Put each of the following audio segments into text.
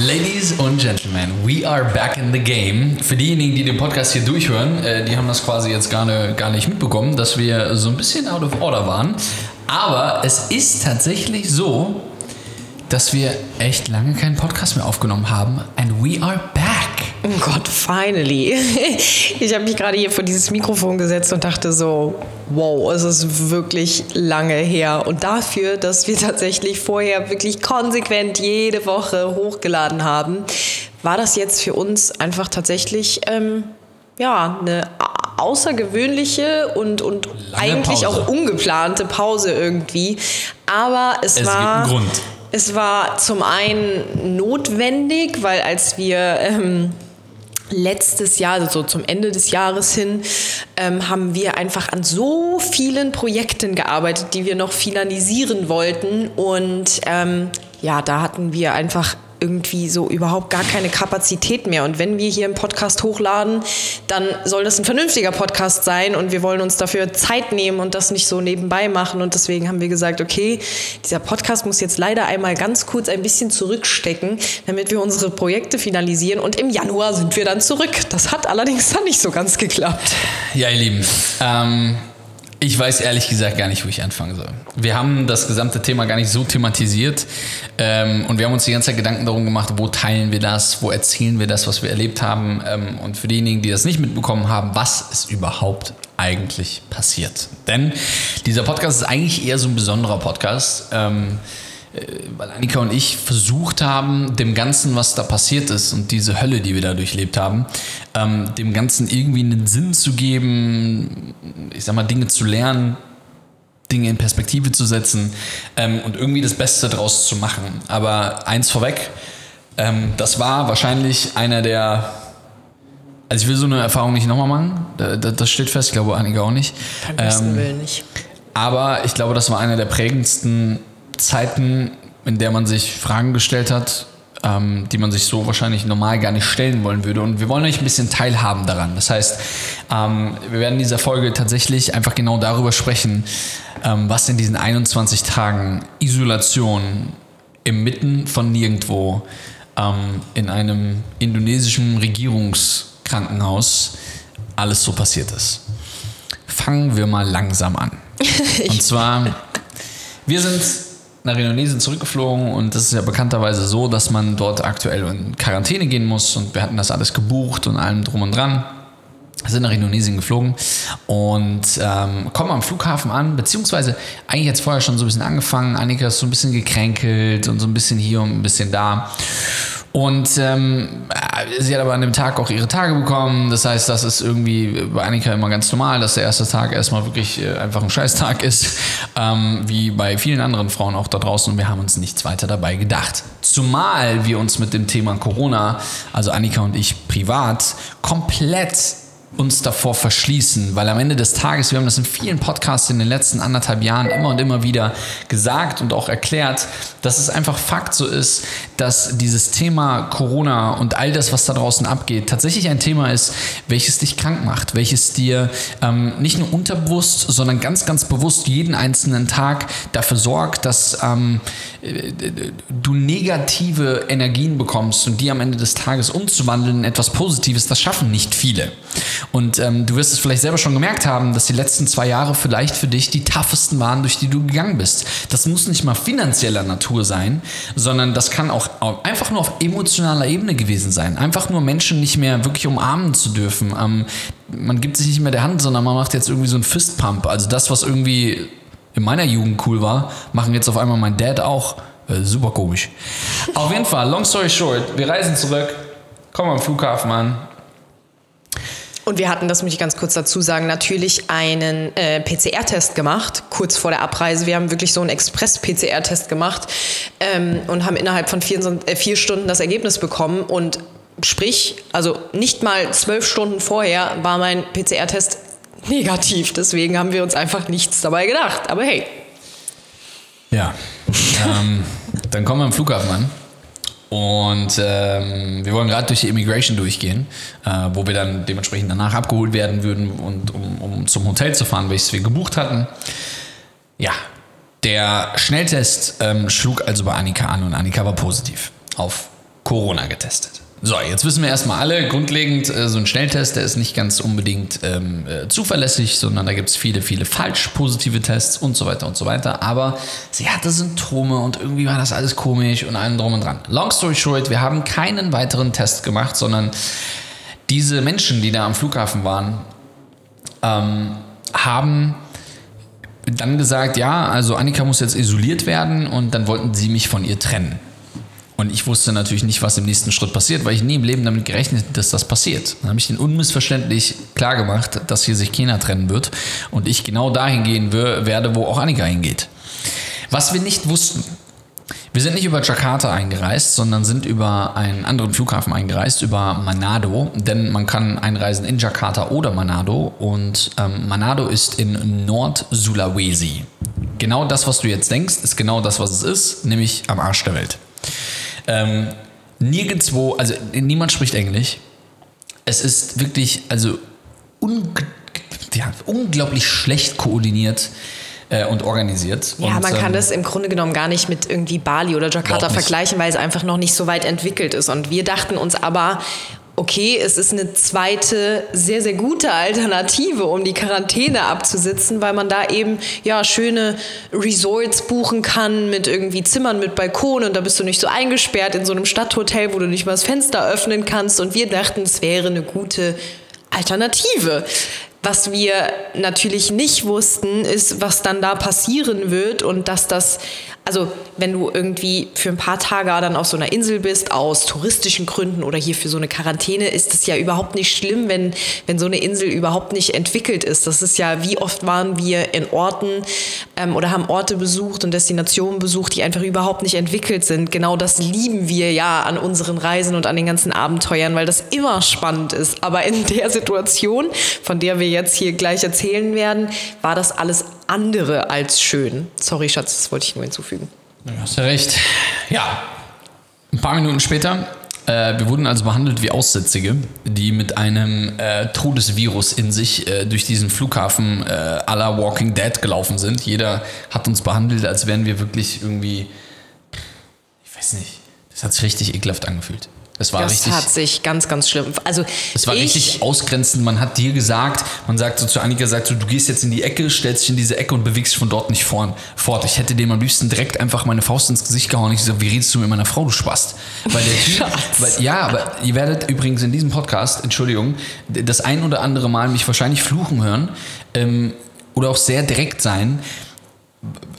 Ladies und Gentlemen, we are back in the game. Für diejenigen, die den Podcast hier durchhören, äh, die haben das quasi jetzt gar, ne, gar nicht mitbekommen, dass wir so ein bisschen out of order waren. Aber es ist tatsächlich so, dass wir echt lange keinen Podcast mehr aufgenommen haben. And we are back. Oh Gott, finally. Ich habe mich gerade hier vor dieses Mikrofon gesetzt und dachte so, wow, es ist wirklich lange her. Und dafür, dass wir tatsächlich vorher wirklich konsequent jede Woche hochgeladen haben, war das jetzt für uns einfach tatsächlich ähm, ja, eine außergewöhnliche und, und eigentlich Pause. auch ungeplante Pause irgendwie. Aber es, Es war. gibt einen Grund. Es war zum einen notwendig, weil als wir ähm, letztes Jahr, also so zum Ende des Jahres hin, ähm, haben wir einfach an so vielen Projekten gearbeitet, die wir noch finalisieren wollten. Und ähm, ja, da hatten wir einfach irgendwie so überhaupt gar keine Kapazität mehr. Und wenn wir hier einen Podcast hochladen, dann soll das ein vernünftiger Podcast sein und wir wollen uns dafür Zeit nehmen und das nicht so nebenbei machen. Und deswegen haben wir gesagt, okay, dieser Podcast muss jetzt leider einmal ganz kurz ein bisschen zurückstecken, damit wir unsere Projekte finalisieren. Und im Januar sind wir dann zurück. Das hat allerdings dann nicht so ganz geklappt. Ja, ihr Lieben, ähm, ich weiß ehrlich gesagt gar nicht, wo ich anfangen soll. Wir haben das gesamte Thema gar nicht so thematisiert ähm, und wir haben uns die ganze Zeit Gedanken darum gemacht, wo teilen wir das, wo erzählen wir das, was wir erlebt haben ähm, und für diejenigen, die das nicht mitbekommen haben, was ist überhaupt eigentlich passiert. Denn dieser Podcast ist eigentlich eher so ein besonderer Podcast. Ähm, weil Annika und ich versucht haben, dem Ganzen, was da passiert ist und diese Hölle, die wir da durchlebt haben, ähm, dem Ganzen irgendwie einen Sinn zu geben, ich sag mal, Dinge zu lernen, Dinge in Perspektive zu setzen ähm, und irgendwie das Beste draus zu machen. Aber eins vorweg, ähm, das war wahrscheinlich einer der. Also ich will so eine Erfahrung nicht nochmal machen, da- da- das steht fest, ich glaube Annika auch nicht. Beim besten Ähm, Willen nicht. aber ich glaube, das war eine der prägendsten Zeiten, in der man sich Fragen gestellt hat, ähm, die man sich so wahrscheinlich normal gar nicht stellen wollen würde. Und wir wollen euch ein bisschen teilhaben daran. Das heißt, ähm, wir werden in dieser Folge tatsächlich einfach genau darüber sprechen, ähm, was in diesen 21 Tagen Isolation inmitten von nirgendwo ähm, in einem indonesischen Regierungskrankenhaus alles so passiert ist. Fangen wir mal langsam an. Und zwar, wir sind nach Indonesien zurückgeflogen und das ist ja bekannterweise so, dass man dort aktuell in Quarantäne gehen muss und wir hatten das alles gebucht und allem drum und dran. Sind nach Indonesien geflogen und ähm, kommen am Flughafen an, beziehungsweise eigentlich jetzt vorher schon so ein bisschen angefangen. Annika ist so ein bisschen gekränkelt und so ein bisschen hier und ein bisschen da. Und ähm, sie hat aber an dem Tag auch ihre Tage bekommen. Das heißt, das ist irgendwie bei Annika immer ganz normal, dass der erste Tag erstmal wirklich äh, einfach ein Scheißtag ist, ähm, wie bei vielen anderen Frauen auch da draußen. Und wir haben uns nichts weiter dabei gedacht. Zumal wir uns mit dem Thema Corona, also Annika und ich privat, komplett uns davor verschließen, weil am Ende des Tages, wir haben das in vielen Podcasts in den letzten anderthalb Jahren immer und immer wieder gesagt und auch erklärt, dass es einfach Fakt so ist, dass dieses Thema Corona und all das, was da draußen abgeht, tatsächlich ein Thema ist, welches dich krank macht, welches dir ähm, nicht nur unterbewusst, sondern ganz, ganz bewusst jeden einzelnen Tag dafür sorgt, dass ähm, du negative Energien bekommst und die am Ende des Tages umzuwandeln in etwas Positives, das schaffen nicht viele. Und ähm, du wirst es vielleicht selber schon gemerkt haben, dass die letzten zwei Jahre vielleicht für dich die toughesten waren, durch die du gegangen bist. Das muss nicht mal finanzieller Natur sein, sondern das kann auch einfach nur auf emotionaler Ebene gewesen sein. Einfach nur Menschen nicht mehr wirklich umarmen zu dürfen. Ähm, man gibt sich nicht mehr der Hand, sondern man macht jetzt irgendwie so einen Fistpump. Also das, was irgendwie in meiner Jugend cool war, machen jetzt auf einmal mein Dad auch. Äh, super komisch. Auf jeden Fall, long story short, wir reisen zurück, kommen am Flughafen an. Und wir hatten, das muss ich ganz kurz dazu sagen, natürlich einen äh, PCR-Test gemacht, kurz vor der Abreise. Wir haben wirklich so einen Express-PCR-Test gemacht ähm, und haben innerhalb von vier, äh, vier Stunden das Ergebnis bekommen. Und sprich, also nicht mal zwölf Stunden vorher war mein PCR-Test negativ. Deswegen haben wir uns einfach nichts dabei gedacht. Aber hey. Ja. ähm, dann kommen wir am Flughafen an. Und ähm, wir wollen gerade durch die Immigration durchgehen, äh, wo wir dann dementsprechend danach abgeholt werden würden, und, um, um zum Hotel zu fahren, welches wir gebucht hatten. Ja, der Schnelltest ähm, schlug also bei Annika an und Annika war positiv auf Corona getestet. So, jetzt wissen wir erstmal alle, grundlegend, äh, so ein Schnelltest, der ist nicht ganz unbedingt ähm, äh, zuverlässig, sondern da gibt es viele, viele falsch positive Tests und so weiter und so weiter. Aber sie hatte Symptome und irgendwie war das alles komisch und allem drum und dran. Long story short, wir haben keinen weiteren Test gemacht, sondern diese Menschen, die da am Flughafen waren, ähm, haben dann gesagt, ja, also Annika muss jetzt isoliert werden und dann wollten sie mich von ihr trennen. Und ich wusste natürlich nicht, was im nächsten Schritt passiert, weil ich nie im Leben damit gerechnet dass das passiert. Dann habe ich ihnen unmissverständlich klar gemacht, dass hier sich keiner trennen wird und ich genau dahin gehen werde, wo auch Annika hingeht. Was wir nicht wussten, wir sind nicht über Jakarta eingereist, sondern sind über einen anderen Flughafen eingereist, über Manado. Denn man kann einreisen in Jakarta oder Manado. Und ähm, Manado ist in Nord-Sulawesi. Genau das, was du jetzt denkst, ist genau das, was es ist, nämlich am Arsch der Welt. Ähm, nirgendwo, also niemand spricht Englisch. Es ist wirklich, also un, ja, unglaublich schlecht koordiniert äh, und organisiert. Ja, und, man kann ähm, das im Grunde genommen gar nicht mit irgendwie Bali oder Jakarta vergleichen, weil es einfach noch nicht so weit entwickelt ist. Und wir dachten uns aber, okay, es ist eine zweite, sehr, sehr gute Alternative, um die Quarantäne abzusitzen, weil man da eben ja schöne Resorts buchen kann mit irgendwie Zimmern mit Balkon und da bist du nicht so eingesperrt in so einem Stadthotel, wo du nicht mal das Fenster öffnen kannst. Und wir dachten, es wäre eine gute Alternative. Was wir natürlich nicht wussten, ist, was dann da passieren wird und dass das, also wenn du irgendwie für ein paar Tage dann auf so einer Insel bist, aus touristischen Gründen oder hier für so eine Quarantäne, ist es ja überhaupt nicht schlimm, wenn, wenn so eine Insel überhaupt nicht entwickelt ist. Das ist ja, wie oft waren wir in Orten ähm, oder haben Orte besucht und Destinationen besucht, die einfach überhaupt nicht entwickelt sind. Genau das lieben wir ja an unseren Reisen und an den ganzen Abenteuern, weil das immer spannend ist. Aber in der Situation, von der wir jetzt hier gleich erzählen werden, war das alles andere als schön. Sorry, Schatz, das wollte ich nur hinzufügen. Du hast ja recht. Ja, ein paar Minuten später. Äh, wir wurden also behandelt wie Aussätzige, die mit einem äh, Todesvirus in sich äh, durch diesen Flughafen äh, à la Walking Dead gelaufen sind. Jeder hat uns behandelt, als wären wir wirklich irgendwie. Ich weiß nicht. Das hat sich richtig ekelhaft angefühlt. Das war Das richtig. hat sich ganz, ganz schlimm. Also Es war ich, richtig ausgrenzend. Man hat dir gesagt, man sagt so zu Annika, sagt so, du gehst jetzt in die Ecke, stellst dich in diese Ecke und bewegst dich von dort nicht vorn, fort. Ich hätte dem am liebsten direkt einfach meine Faust ins Gesicht gehauen. Ich so, wie redest du mit meiner Frau, du Spast? Weil der Typ, weil, ja, aber ihr werdet übrigens in diesem Podcast, Entschuldigung, das ein oder andere Mal mich wahrscheinlich fluchen hören ähm, oder auch sehr direkt sein,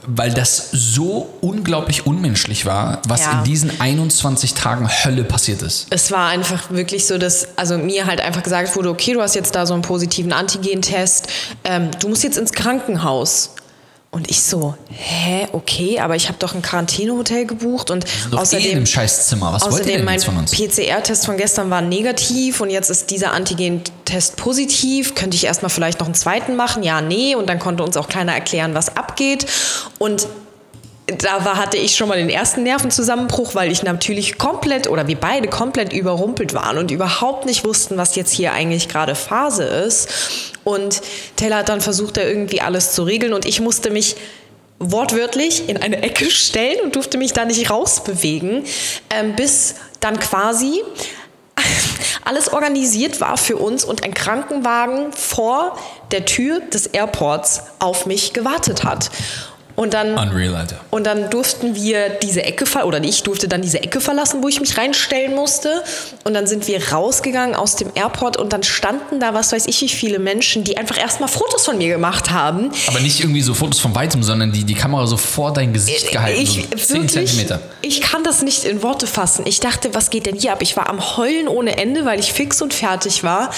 weil das so unglaublich unmenschlich war, was Ja. in diesen 21 Tagen Hölle passiert ist. Es war einfach wirklich so, dass also mir halt einfach gesagt wurde, okay, du hast jetzt da so einen positiven Antigen-Test, ähm, du musst jetzt ins Krankenhaus. Und ich so, hä, okay, aber ich habe doch ein Quarantänehotel gebucht und Doch eh in außerdem, Scheißzimmer. Was wollt ihr außerdem denn jetzt von uns? PCR-Test von gestern war negativ und jetzt ist dieser Antigen-Test positiv. Könnte ich erstmal vielleicht noch einen zweiten machen? Ja, nee. Und dann konnte uns auch keiner erklären, was abgeht. Und da war, hatte ich schon mal den ersten Nervenzusammenbruch, weil ich natürlich komplett oder wir beide komplett überrumpelt waren und überhaupt nicht wussten, was jetzt hier eigentlich gerade Phase ist. Und Taylor hat dann versucht, da irgendwie alles zu regeln und ich musste mich wortwörtlich in eine Ecke stellen und durfte mich da nicht rausbewegen, ähm, bis dann quasi alles organisiert war für uns und ein Krankenwagen vor der Tür des Airports auf mich gewartet hat. Und dann Unreal, Alter. und dann durften wir diese Ecke ver oder ich durfte dann diese Ecke verlassen, wo ich mich reinstellen musste. Und dann sind wir rausgegangen aus dem Airport und dann standen da, was weiß ich, wie viele Menschen, die einfach erstmal Fotos von mir gemacht haben. Aber nicht irgendwie so Fotos von weitem, sondern die, die Kamera so vor dein Gesicht gehalten. Äh, Ich, so 10 wirklich, Zentimeter. ich kann das nicht in Worte fassen. Ich dachte, was geht denn hier ab? Ich war am Heulen ohne Ende, weil ich fix und fertig war.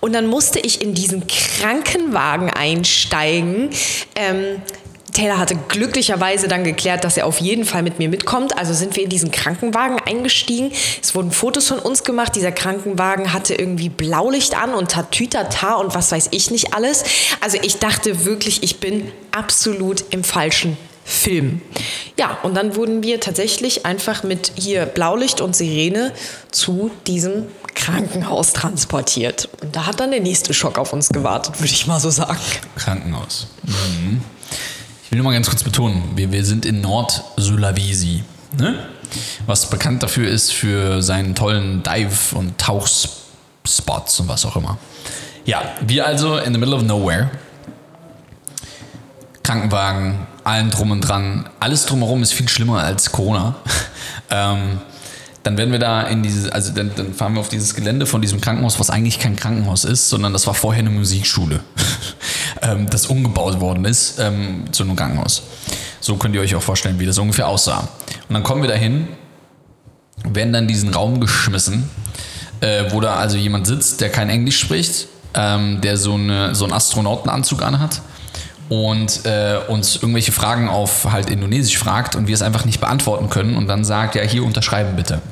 Und dann musste ich in diesen Krankenwagen einsteigen. Ähm, Taylor hatte glücklicherweise dann geklärt, dass er auf jeden Fall mit mir mitkommt. Also sind wir in diesen Krankenwagen eingestiegen. Es wurden Fotos von uns gemacht. Dieser Krankenwagen hatte irgendwie Blaulicht an und Tatütata und was weiß ich nicht alles. Also ich dachte wirklich, ich bin absolut im falschen Film. Ja, und dann wurden wir tatsächlich einfach mit hier Blaulicht und Sirene zu diesem Krankenhaus transportiert. Und da hat dann der nächste Schock auf uns gewartet, würde ich mal so sagen. Krankenhaus. Mhm. Ich will nur mal ganz kurz betonen, wir, wir sind in Nord-Sulawesi, ne? was bekannt dafür ist für seinen tollen Dive- und Tauchspots und was auch immer. Ja, wir also in the middle of nowhere. Krankenwagen, allen drum und dran. Alles drumherum ist viel schlimmer als Corona. ähm, dann werden wir da in dieses, also dann, dann, fahren wir auf dieses Gelände von diesem Krankenhaus, was eigentlich kein Krankenhaus ist, sondern das war vorher eine Musikschule, ähm, das umgebaut worden ist ähm, zu einem Krankenhaus. So könnt ihr euch auch vorstellen, wie das ungefähr aussah. Und dann kommen wir dahin, werden dann in diesen Raum geschmissen, äh, wo da also jemand sitzt, der kein Englisch spricht, ähm, der so, eine, so einen Astronautenanzug anhat und äh, uns irgendwelche Fragen auf halt Indonesisch fragt und wir es einfach nicht beantworten können und dann sagt, ja, hier unterschreiben bitte.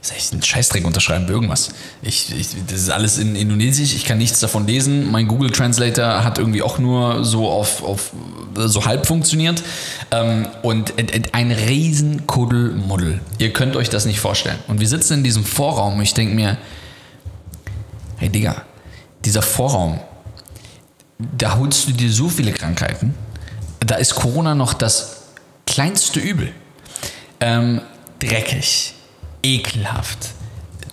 Das ist echt Scheißdreck unterschreiben für irgendwas. Ich, ich, das ist alles in Indonesisch, ich kann nichts davon lesen. Mein Google Translator hat irgendwie auch nur so auf, auf so halb funktioniert. Ähm, und ein riesen Kuddelmuddel. Ihr könnt euch das nicht vorstellen. Und wir sitzen in diesem Vorraum und ich denke mir, hey Digga, dieser Vorraum, da holst du dir so viele Krankheiten. Da ist Corona noch das kleinste Übel. Ähm, dreckig, ekelhaft,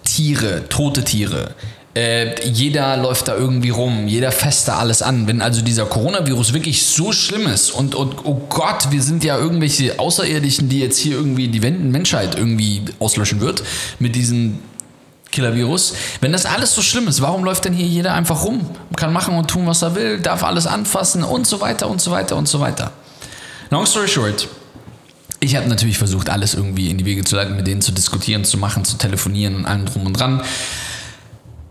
Tiere, tote Tiere. Äh, jeder läuft da irgendwie rum, jeder fässt da alles an. Wenn also dieser Coronavirus wirklich so schlimm ist und, und oh Gott, wir sind ja irgendwelche Außerirdischen, die jetzt hier irgendwie die Menschheit irgendwie auslöschen wird mit diesen Killer-Virus. Wenn das alles so schlimm ist, warum läuft denn hier jeder einfach rum? Kann machen und tun, was er will, darf alles anfassen und so weiter und so weiter und so weiter. Long story short, ich habe natürlich versucht, alles irgendwie in die Wege zu leiten, mit denen zu diskutieren, zu machen, zu telefonieren und allem drum und dran.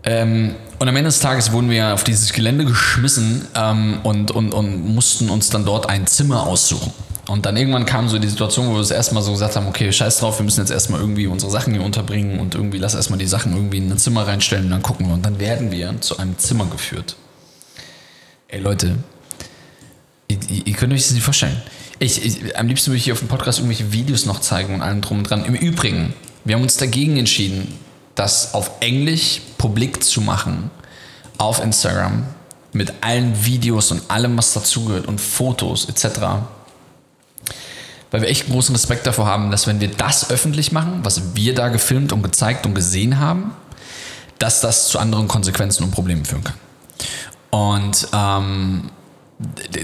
Ähm, und am Ende des Tages wurden wir auf dieses Gelände geschmissen ähm, und, und, und mussten uns dann dort ein Zimmer aussuchen. Und dann irgendwann kam so die Situation, wo wir das erstmal so gesagt haben, okay, scheiß drauf, wir müssen jetzt erstmal irgendwie unsere Sachen hier unterbringen und irgendwie lass erstmal die Sachen irgendwie in ein Zimmer reinstellen und dann gucken wir. Und dann werden wir zu einem Zimmer geführt. Ey Leute, ihr, ihr könnt euch das nicht vorstellen. Ich, ich, am liebsten würde ich hier auf dem Podcast irgendwelche Videos noch zeigen und allem drum und dran. Im Übrigen, wir haben uns dagegen entschieden, das auf Englisch publik zu machen auf Instagram mit allen Videos und allem, was dazugehört und Fotos etc weil wir echt großen Respekt davor haben, dass wenn wir das öffentlich machen, was wir da gefilmt und gezeigt und gesehen haben, dass das zu anderen Konsequenzen und Problemen führen kann. Und ähm,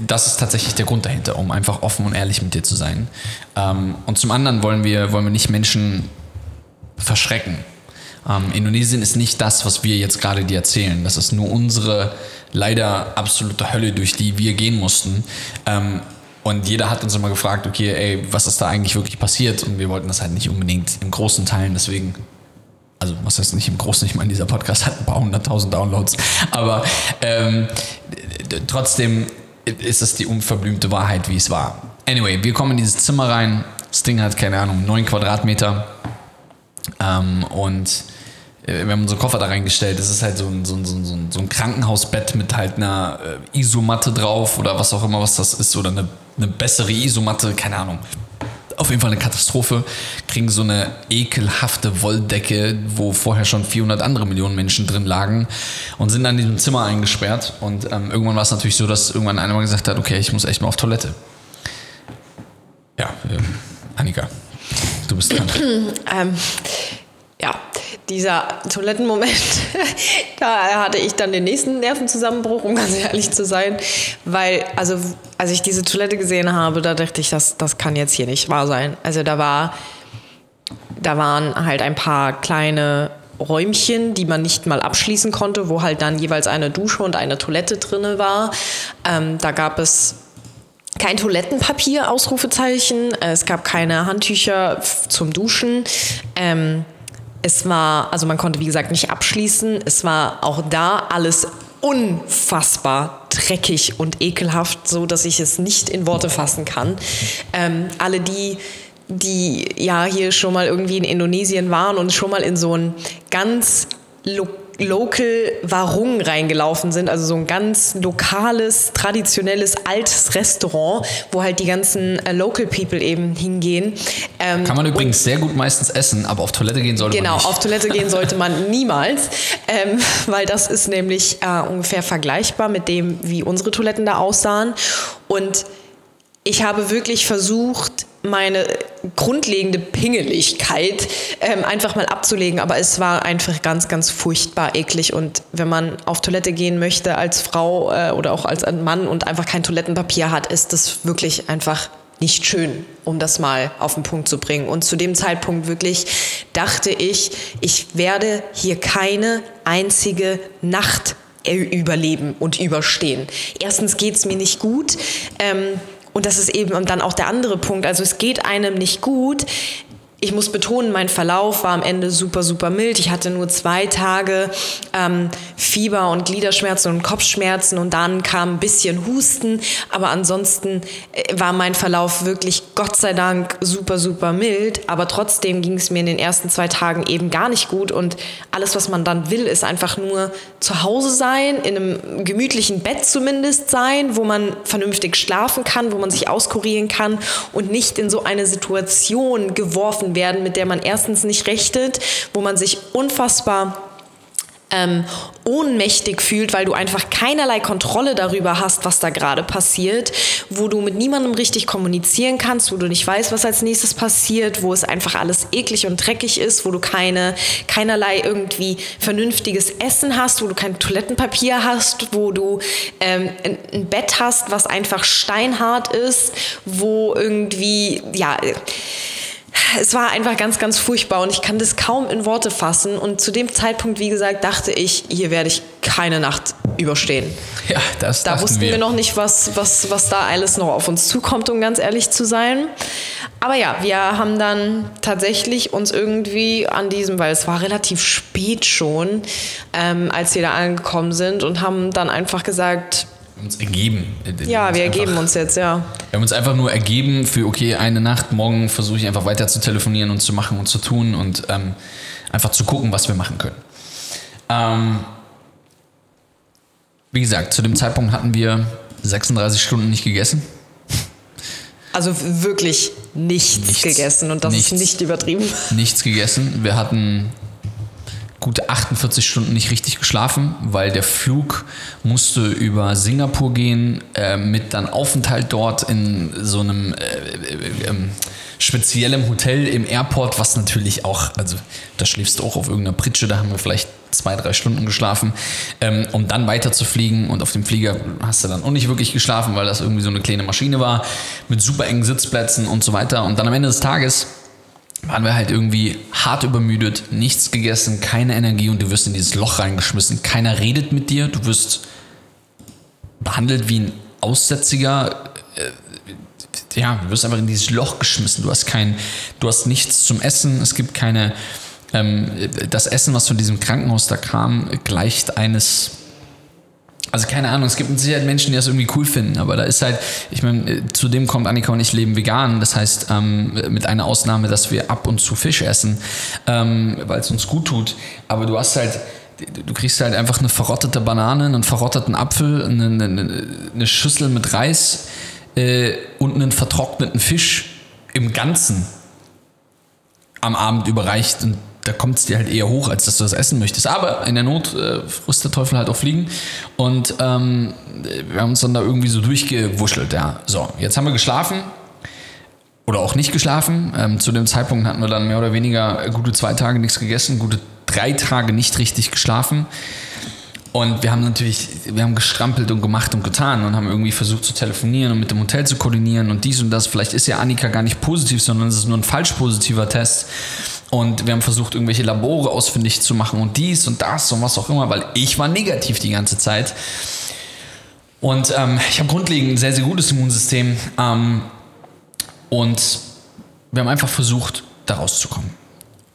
das ist tatsächlich der Grund dahinter, um einfach offen und ehrlich mit dir zu sein. Ähm, und zum anderen wollen wir, wollen wir nicht Menschen verschrecken. Ähm, Indonesien ist nicht das, was wir jetzt gerade dir erzählen. Das ist nur unsere leider absolute Hölle, durch die wir gehen mussten. Ähm, und jeder hat uns immer gefragt, okay, ey, was ist da eigentlich wirklich passiert? Und wir wollten das halt nicht unbedingt im Großen teilen, deswegen, also was heißt nicht im Großen, ich meine, dieser Podcast hat ein paar hunderttausend Downloads, aber ähm, trotzdem ist es die unverblümte Wahrheit, wie es war. Anyway, wir kommen in dieses Zimmer rein, das Ding hat, keine Ahnung, neun Quadratmeter ähm, und äh, wir haben unsere Koffer da reingestellt. Das ist halt so ein, so ein, so ein, so ein Krankenhausbett mit halt einer äh, Isomatte drauf oder was auch immer, was das ist. Oder eine, eine bessere Isomatte, keine Ahnung. Auf jeden Fall eine Katastrophe. Kriegen so eine ekelhafte Wolldecke, wo vorher schon 400 andere Millionen Menschen drin lagen und sind dann in diesem Zimmer eingesperrt. Und ähm, irgendwann war es natürlich so, dass irgendwann einer mal gesagt hat: Okay, ich muss echt mal auf Toilette. Ja, äh, Annika, du bist dran. ähm, dieser Toilettenmoment, da hatte ich dann den nächsten Nervenzusammenbruch, um ganz ehrlich zu sein. Weil, also, als ich diese Toilette gesehen habe, da dachte ich, das, das kann jetzt hier nicht wahr sein. Also da war, da waren halt ein paar kleine Räumchen, die man nicht mal abschließen konnte, wo halt dann jeweils eine Dusche und eine Toilette drinne war. Ähm, da gab es kein Toilettenpapier, Ausrufezeichen. Es gab keine Handtücher zum Duschen. Ähm, es war, also man konnte wie gesagt nicht abschließen. Es war auch da alles unfassbar dreckig und ekelhaft, so dass ich es nicht in Worte fassen kann. Ähm, alle die, die ja hier schon mal irgendwie in Indonesien waren und schon mal in so ein ganz lo Local Warung reingelaufen sind, also so ein ganz lokales, traditionelles, altes Restaurant, wo halt die ganzen äh, Local People eben hingehen. Ähm, Kann man übrigens sehr gut meistens essen, aber auf Toilette gehen sollte Genau, man nicht. auf Toilette gehen sollte man niemals, ähm, weil das ist nämlich äh, ungefähr vergleichbar mit dem, wie unsere Toiletten da aussahen. Und ich habe wirklich versucht, meine grundlegende Pingeligkeit ähm, einfach mal abzulegen, aber es war einfach ganz, ganz furchtbar eklig. Und wenn man auf Toilette gehen möchte als Frau äh, oder auch als Mann und einfach kein Toilettenpapier hat, ist das wirklich einfach nicht schön, um das mal auf den Punkt zu bringen. Und zu dem Zeitpunkt wirklich dachte ich, ich werde hier keine einzige Nacht überleben und überstehen. Erstens geht es mir nicht gut. Ähm, und das ist eben dann auch der andere Punkt. Also es geht einem nicht gut. Ich muss betonen, mein Verlauf war am Ende super, super mild. Ich hatte nur zwei Tage ähm, Fieber und Gliederschmerzen und Kopfschmerzen und dann kam ein bisschen Husten. Aber ansonsten äh, war mein Verlauf wirklich, Gott sei Dank, super, super mild. Aber trotzdem ging es mir in den ersten zwei Tagen eben gar nicht gut. Und alles, was man dann will, ist einfach nur zu Hause sein, in einem gemütlichen Bett zumindest sein, wo man vernünftig schlafen kann, wo man sich auskurieren kann und nicht in so eine Situation geworfen werden, mit der man erstens nicht rechnet, wo man sich unfassbar ähm, ohnmächtig fühlt, weil du einfach keinerlei Kontrolle darüber hast, was da gerade passiert, wo du mit niemandem richtig kommunizieren kannst, wo du nicht weißt, was als nächstes passiert, wo es einfach alles eklig und dreckig ist, wo du keine, keinerlei irgendwie vernünftiges Essen hast, wo du kein Toilettenpapier hast, wo du ähm, ein Bett hast, was einfach steinhart ist, wo irgendwie, ja, es war einfach ganz, ganz furchtbar und ich kann das kaum in Worte fassen. Und zu dem Zeitpunkt, wie gesagt, dachte ich, hier werde ich keine Nacht überstehen. Ja, das Da wussten wir. wir noch nicht, was, was, was da alles noch auf uns zukommt, um ganz ehrlich zu sein. Aber ja, wir haben dann tatsächlich uns irgendwie an diesem, weil es war relativ spät schon, ähm, als wir da angekommen sind und haben dann einfach gesagt, uns ergeben. ja, wir Einfach- ergeben uns jetzt, ja. Wir haben uns einfach nur ergeben für, okay, eine Nacht, morgen versuche ich einfach weiter zu telefonieren und zu machen und zu tun und ähm, einfach zu gucken, was wir machen können. Ähm, wie gesagt, zu dem Zeitpunkt hatten wir 36 Stunden nicht gegessen. Also wirklich nichts, Nichts. gegessen und das Nichts. ist nicht übertrieben. Nichts gegessen. Wir hatten gute 48 Stunden nicht richtig geschlafen, weil der Flug musste über Singapur gehen, äh, mit dann Aufenthalt dort in so einem äh, äh, ähm, speziellem Hotel im Airport, was natürlich auch, also da schläfst du auch auf irgendeiner Pritsche, da haben wir vielleicht zwei, drei Stunden geschlafen, ähm, um dann weiter zu fliegen und auf dem Flieger hast du dann auch nicht wirklich geschlafen, weil das irgendwie so eine kleine Maschine war mit super engen Sitzplätzen und so weiter. Und dann am Ende des Tages waren wir halt irgendwie hart übermüdet, nichts gegessen, keine Energie und du wirst in dieses Loch reingeschmissen. Keiner redet mit dir, du wirst behandelt wie ein Aussätziger. Äh, ja, du wirst einfach in dieses Loch geschmissen. Du hast kein, du hast nichts zum Essen. Es gibt keine. Ähm, das Essen, was von diesem Krankenhaus da kam, gleicht eines also keine Ahnung, es gibt mit Sicherheit Menschen, die das irgendwie cool finden, aber da ist halt, ich meine, zudem kommt Annika und ich leben vegan, das heißt ähm, mit einer Ausnahme, dass wir ab und zu Fisch essen, ähm, weil es uns gut tut, aber du hast halt, du kriegst halt einfach eine verrottete Banane, einen verrotteten Apfel, eine, eine, eine Schüssel mit Reis äh, und einen vertrockneten Fisch im Ganzen am Abend überreicht. Und da kommt es dir halt eher hoch, als dass du das essen möchtest. Aber in der Not äh, frisst der Teufel halt auch Fliegen. Und ähm, wir haben uns dann da irgendwie so durchgewuschelt, ja. So, jetzt haben wir geschlafen. Oder auch nicht geschlafen. Ähm, zu dem Zeitpunkt hatten wir dann mehr oder weniger gute zwei Tage nichts gegessen, gute drei Tage nicht richtig geschlafen. Und wir haben natürlich, wir haben gestrampelt und gemacht und getan und haben irgendwie versucht zu telefonieren und mit dem Hotel zu koordinieren und dies und das. Vielleicht ist ja Annika gar nicht positiv, sondern es ist nur ein falsch positiver Test. Und wir haben versucht, irgendwelche Labore ausfindig zu machen und dies und das und was auch immer, weil ich war negativ die ganze Zeit. Und ähm, ich habe grundlegend ein sehr, sehr gutes Immunsystem. Ähm, und wir haben einfach versucht, da rauszukommen.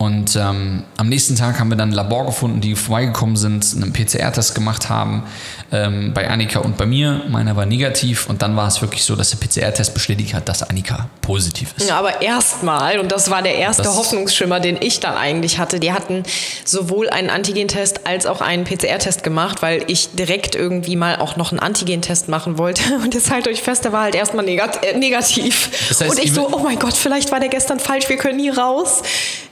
Und ähm, am nächsten Tag haben wir dann ein Labor gefunden, die vorbeigekommen sind, einen PCR-Test gemacht haben, ähm, bei Annika und bei mir. Meiner war negativ und dann war es wirklich so, dass der PCR-Test bestätigt hat, dass Annika positiv ist. Ja, aber erstmal, und das war der erste Das- Hoffnungsschimmer, den ich dann eigentlich hatte, die hatten sowohl einen Antigentest als auch einen PCR-Test gemacht, weil ich direkt irgendwie mal auch noch einen Antigentest machen wollte. Und jetzt halt euch fest, der war halt erstmal negat äh, negativ. Das heißt, und ich so, oh mein Gott, vielleicht war der gestern falsch, wir können nie raus.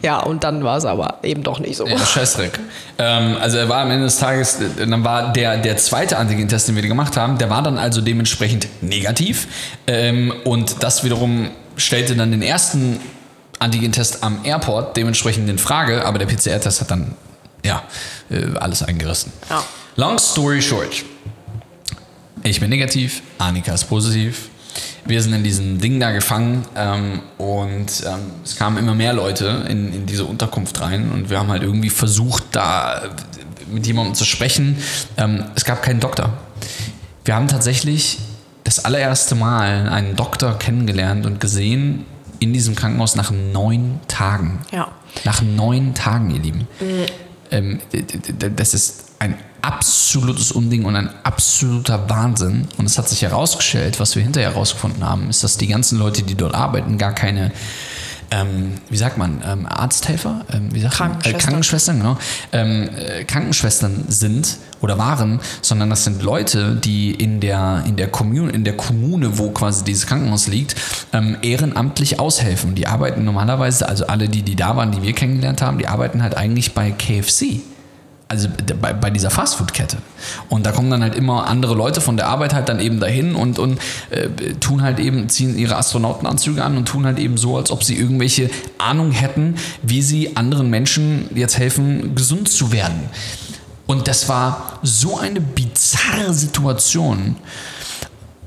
Ja, und dann war es aber eben doch nicht so. Ja, Scheißdreck. Ähm, also er war am Ende des Tages, äh, dann war der, der zweite Antigen-Test, den wir gemacht haben, der war dann also dementsprechend negativ. Ähm, und das wiederum stellte dann den ersten Antigen-Test am Airport dementsprechend in Frage, aber der PCR-Test hat dann ja äh, alles eingerissen. Ja. Long story short. Ich bin negativ, Annika ist positiv. Wir sind in diesem Ding da gefangen ähm, und ähm, es kamen immer mehr Leute in, in diese Unterkunft rein und wir haben halt irgendwie versucht, da mit jemandem zu sprechen. Ähm, es gab keinen Doktor. Wir haben tatsächlich das allererste Mal einen Doktor kennengelernt und gesehen in diesem Krankenhaus nach neun Tagen. Ja. Nach neun Tagen, ihr Lieben. Ähm, d- d- das ist ein absolutes Unding und ein absoluter Wahnsinn. Und es hat sich herausgestellt, was wir hinterher herausgefunden haben, ist, dass die ganzen Leute, die dort arbeiten, gar keine, ähm, wie sagt man, ähm, Arzthelfer, ähm, wie sagt man? Äh, Krankenschwestern. Krankenschwestern, genau, ähm, äh, Krankenschwestern sind oder waren, sondern das sind Leute, die in der, in der, Kommune, in der Kommune, wo quasi dieses Krankenhaus liegt, ähm, ehrenamtlich aushelfen. Die arbeiten normalerweise, also alle, die, die da waren, die wir kennengelernt haben, die arbeiten halt eigentlich bei KFC. Also bei, bei dieser Fastfood-Kette. Und da kommen dann halt immer andere Leute von der Arbeit halt dann eben dahin und, und äh, tun halt eben, ziehen ihre Astronautenanzüge an und tun halt eben so, als ob sie irgendwelche Ahnung hätten, wie sie anderen Menschen jetzt helfen, gesund zu werden. Und das war so eine bizarre Situation.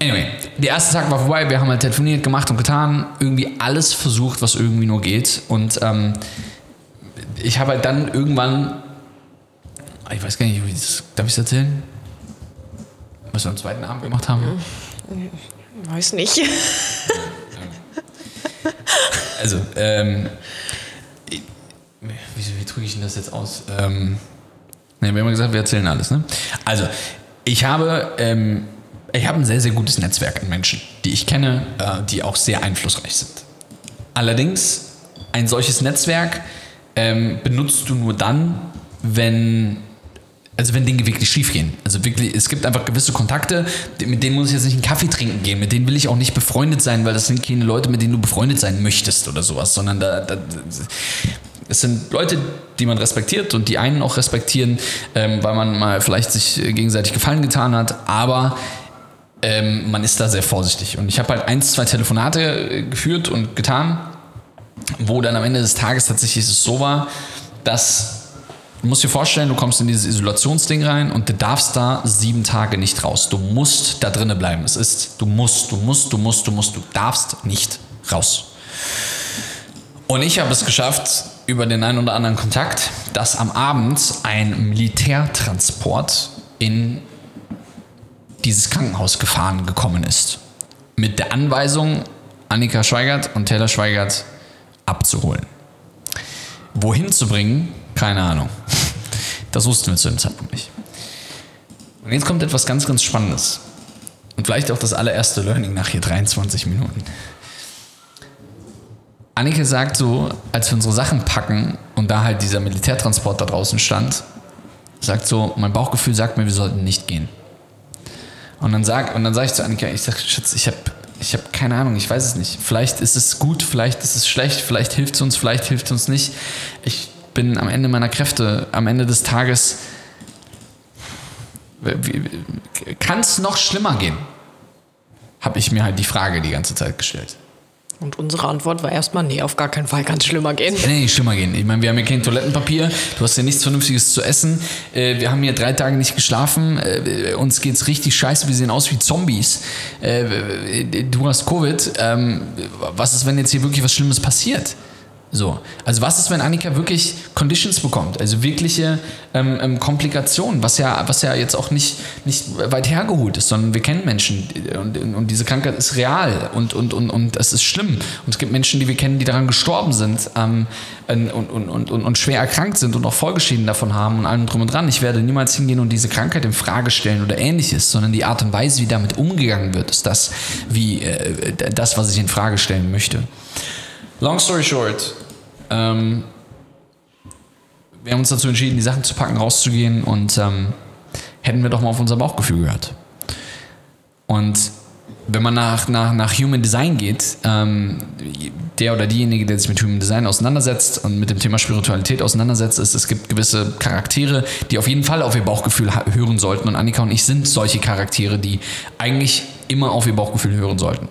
Anyway, der erste Tag war vorbei, wir haben halt telefoniert, gemacht und getan, irgendwie alles versucht, was irgendwie nur geht. Und ähm, ich habe halt dann irgendwann, ich weiß gar nicht, wie das, darf ich es erzählen? Was wir am zweiten Abend gemacht haben? Weiß nicht. Also, ähm, ich- wie, wie drücke ich denn das jetzt aus? Ähm, ne, wir haben ja gesagt, wir erzählen alles, ne? Also, ich habe, ähm, ich habe ein sehr, sehr gutes Netzwerk an Menschen, die ich kenne, äh, die auch sehr einflussreich sind. Allerdings, ein solches Netzwerk ähm, benutzt du nur dann, wenn also wenn Dinge wirklich schief gehen. Also wirklich, es gibt einfach gewisse Kontakte, mit denen muss ich jetzt nicht einen Kaffee trinken gehen, mit denen will ich auch nicht befreundet sein, weil das sind keine Leute, mit denen du befreundet sein möchtest oder sowas, sondern da, da es sind Leute, die man respektiert und die einen auch respektieren, ähm, weil man mal vielleicht sich gegenseitig Gefallen getan hat, aber ähm, man ist da sehr vorsichtig. Und ich habe halt eins, zwei Telefonate äh, geführt und getan, wo dann am Ende des Tages tatsächlich es so war, dass Du musst dir vorstellen, du kommst in dieses Isolationsding rein und du darfst da sieben Tage nicht raus. Du musst da drinnen bleiben. Es ist, du musst, du musst, du musst, du musst, du darfst nicht raus. Und ich habe es geschafft, über den einen oder anderen Kontakt, dass am Abend ein Militärtransport in dieses Krankenhaus gefahren gekommen ist. Mit der Anweisung, Annika Schweigert und Taylor Schweigert abzuholen. Wohin zu bringen, keine Ahnung. Das wussten wir zu dem Zeitpunkt nicht. Und jetzt kommt etwas ganz, ganz Spannendes. Und vielleicht auch das allererste Learning nach hier 23 Minuten. Annike sagt so, als wir unsere Sachen packen und da halt dieser Militärtransport da draußen stand, sagt so, mein Bauchgefühl sagt mir, wir sollten nicht gehen. Und dann sag, und dann sage ich zu Annika, ich sag, Schatz, ich habe ich hab keine Ahnung, ich weiß es nicht. Vielleicht ist es gut, vielleicht ist es schlecht, vielleicht hilft es uns, vielleicht hilft es uns nicht. Ich bin am Ende meiner Kräfte, am Ende des Tages. Kann es noch schlimmer gehen? Habe ich mir halt die Frage die ganze Zeit gestellt. Und unsere Antwort war erstmal, nee, auf gar keinen Fall kann es schlimmer gehen. Nee, nicht schlimmer gehen. Ich meine, wir haben hier kein Toilettenpapier, du hast ja nichts Vernünftiges zu essen. Äh, wir haben hier drei Tage nicht geschlafen. Äh, uns geht's richtig scheiße, wir sehen aus wie Zombies. Äh, du hast Covid. Ähm, was ist, wenn jetzt hier wirklich was Schlimmes passiert? So, also was ist, wenn Annika wirklich Conditions bekommt, also wirkliche ähm, ähm, Komplikationen, was ja, was ja jetzt auch nicht, nicht weit hergeholt ist, sondern wir kennen Menschen und, und diese Krankheit ist real und, und, und, und es ist schlimm. Und es gibt Menschen, die wir kennen, die daran gestorben sind ähm, und, und, und, und, und schwer erkrankt sind und auch Folgeschäden davon haben und allem drum und dran. Ich werde niemals hingehen und diese Krankheit in Frage stellen oder ähnliches, sondern die Art und Weise, wie damit umgegangen wird, ist das, wie äh, das, was ich in Frage stellen möchte. Long story short, ähm, wir haben uns dazu entschieden, die Sachen zu packen, rauszugehen und ähm, hätten wir doch mal auf unser Bauchgefühl gehört. Und wenn man nach, nach, nach Human Design geht, ähm, der oder diejenige, der sich mit Human Design auseinandersetzt und mit dem Thema Spiritualität auseinandersetzt, ist, es gibt gewisse Charaktere, die auf jeden Fall auf ihr Bauchgefühl hören sollten. Und Annika und ich sind solche Charaktere, die eigentlich immer auf ihr Bauchgefühl hören sollten.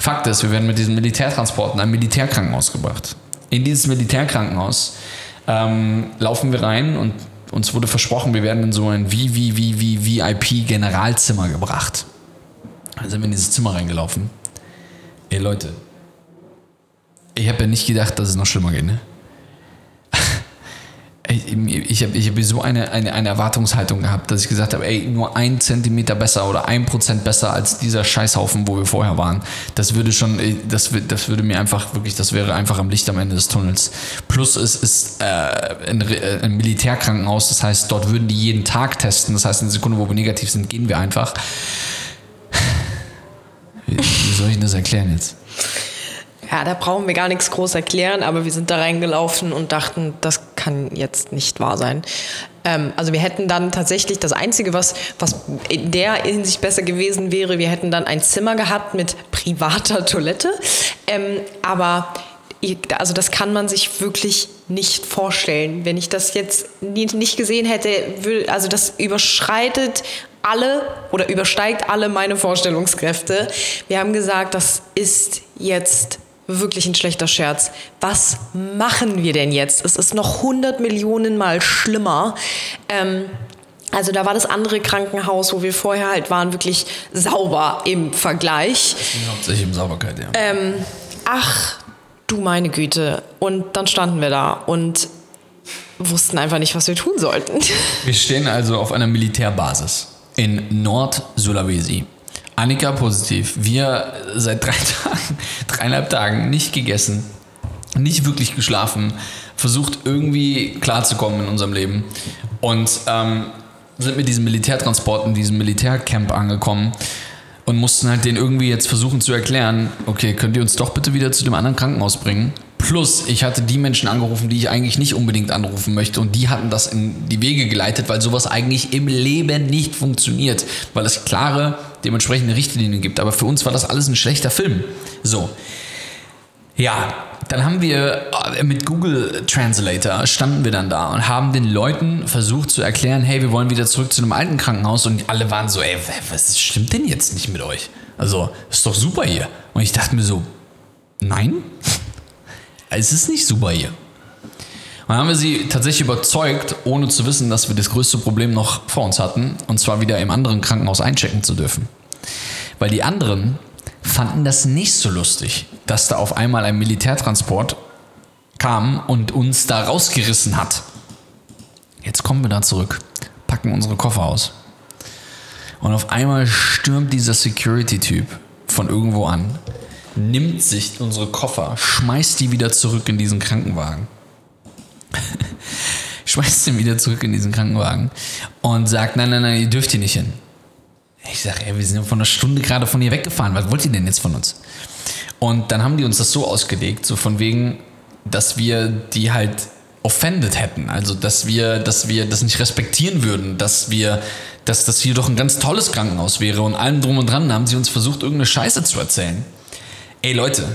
Fakt ist, wir werden mit diesen Militärtransporten ein Militärkrankenhaus gebracht. In dieses Militärkrankenhaus ähm, laufen wir rein und uns wurde versprochen, wir werden in so ein VIP-Generalzimmer gebracht. Dann sind wir in dieses Zimmer reingelaufen. Ey Leute, ich habe ja nicht gedacht, dass es noch schlimmer geht, ne? Ich habe ich hab so eine, eine, eine Erwartungshaltung gehabt, dass ich gesagt habe, ey, nur ein Zentimeter besser oder ein Prozent besser als dieser Scheißhaufen, wo wir vorher waren. Das würde schon, das, das würde mir einfach wirklich, das wäre einfach am Licht am Ende des Tunnels. Plus es ist äh, ein, äh, ein Militärkrankenhaus, das heißt, dort würden die jeden Tag testen. Das heißt, in der Sekunde, wo wir negativ sind, gehen wir einfach. Wie, wie soll ich das erklären jetzt? Ja, da brauchen wir gar nichts groß erklären, aber wir sind da reingelaufen und dachten, das kann jetzt nicht wahr sein. Ähm, also wir hätten dann tatsächlich das Einzige, was, was in der Hinsicht besser gewesen wäre, wir hätten dann ein Zimmer gehabt mit privater Toilette. Ähm, aber also das kann man sich wirklich nicht vorstellen. Wenn ich das jetzt nicht gesehen hätte, also das überschreitet alle oder übersteigt alle meine Vorstellungskräfte. Wir haben gesagt, das ist jetzt wirklich ein schlechter Scherz. Was machen wir denn jetzt? Es ist noch 100 Millionen Mal schlimmer. Ähm, also da war das andere Krankenhaus, wo wir vorher halt waren, wirklich sauber im Vergleich. Hauptsächlich im Sauberkeit, ja. Ähm, ach, du meine Güte. Und dann standen wir da und wussten einfach nicht, was wir tun sollten. Wir stehen also auf einer Militärbasis in Nord-Sulawesi. Annika positiv. Wir seit drei Tagen, dreieinhalb Tagen nicht gegessen, nicht wirklich geschlafen, versucht irgendwie klarzukommen in unserem Leben und ähm, sind mit diesem Militärtransport in diesem Militärcamp angekommen und mussten halt den irgendwie jetzt versuchen zu erklären, okay, könnt ihr uns doch bitte wieder zu dem anderen Krankenhaus bringen? Plus, ich hatte die Menschen angerufen, die ich eigentlich nicht unbedingt anrufen möchte und die hatten das in die Wege geleitet, weil sowas eigentlich im Leben nicht funktioniert, weil es klare, dementsprechende Richtlinien gibt. Aber für uns war das alles ein schlechter Film. So. Ja, dann haben wir äh, mit Google Translator standen wir dann da und haben den Leuten versucht zu erklären, hey, wir wollen wieder zurück zu einem alten Krankenhaus und alle waren so, ey, was stimmt denn jetzt nicht mit euch? Also, ist doch super hier. Und ich dachte mir so, nein, es ist nicht super hier. Und dann haben wir sie tatsächlich überzeugt, ohne zu wissen, dass wir das größte Problem noch vor uns hatten, und zwar wieder im anderen Krankenhaus einchecken zu dürfen. Weil die anderen fanden das nicht so lustig, dass da auf einmal ein Militärtransport kam und uns da rausgerissen hat. Jetzt kommen wir da zurück, packen unsere Koffer aus. Und auf einmal stürmt dieser Security-Typ von irgendwo an nimmt sich unsere Koffer, schmeißt die wieder zurück in diesen Krankenwagen. schmeißt sie wieder zurück in diesen Krankenwagen und sagt, nein, nein, nein, ihr dürft hier nicht hin. Ich sage, ey, wir sind vor einer Stunde gerade von hier weggefahren. Was wollt ihr denn jetzt von uns? Und dann haben die uns das so ausgelegt, so von wegen, dass wir die halt offended hätten. Also, dass wir, dass wir das nicht respektieren würden, dass wir, dass das hier doch ein ganz tolles Krankenhaus wäre und allem drum und dran haben sie uns versucht, irgendeine Scheiße zu erzählen. Ey Leute,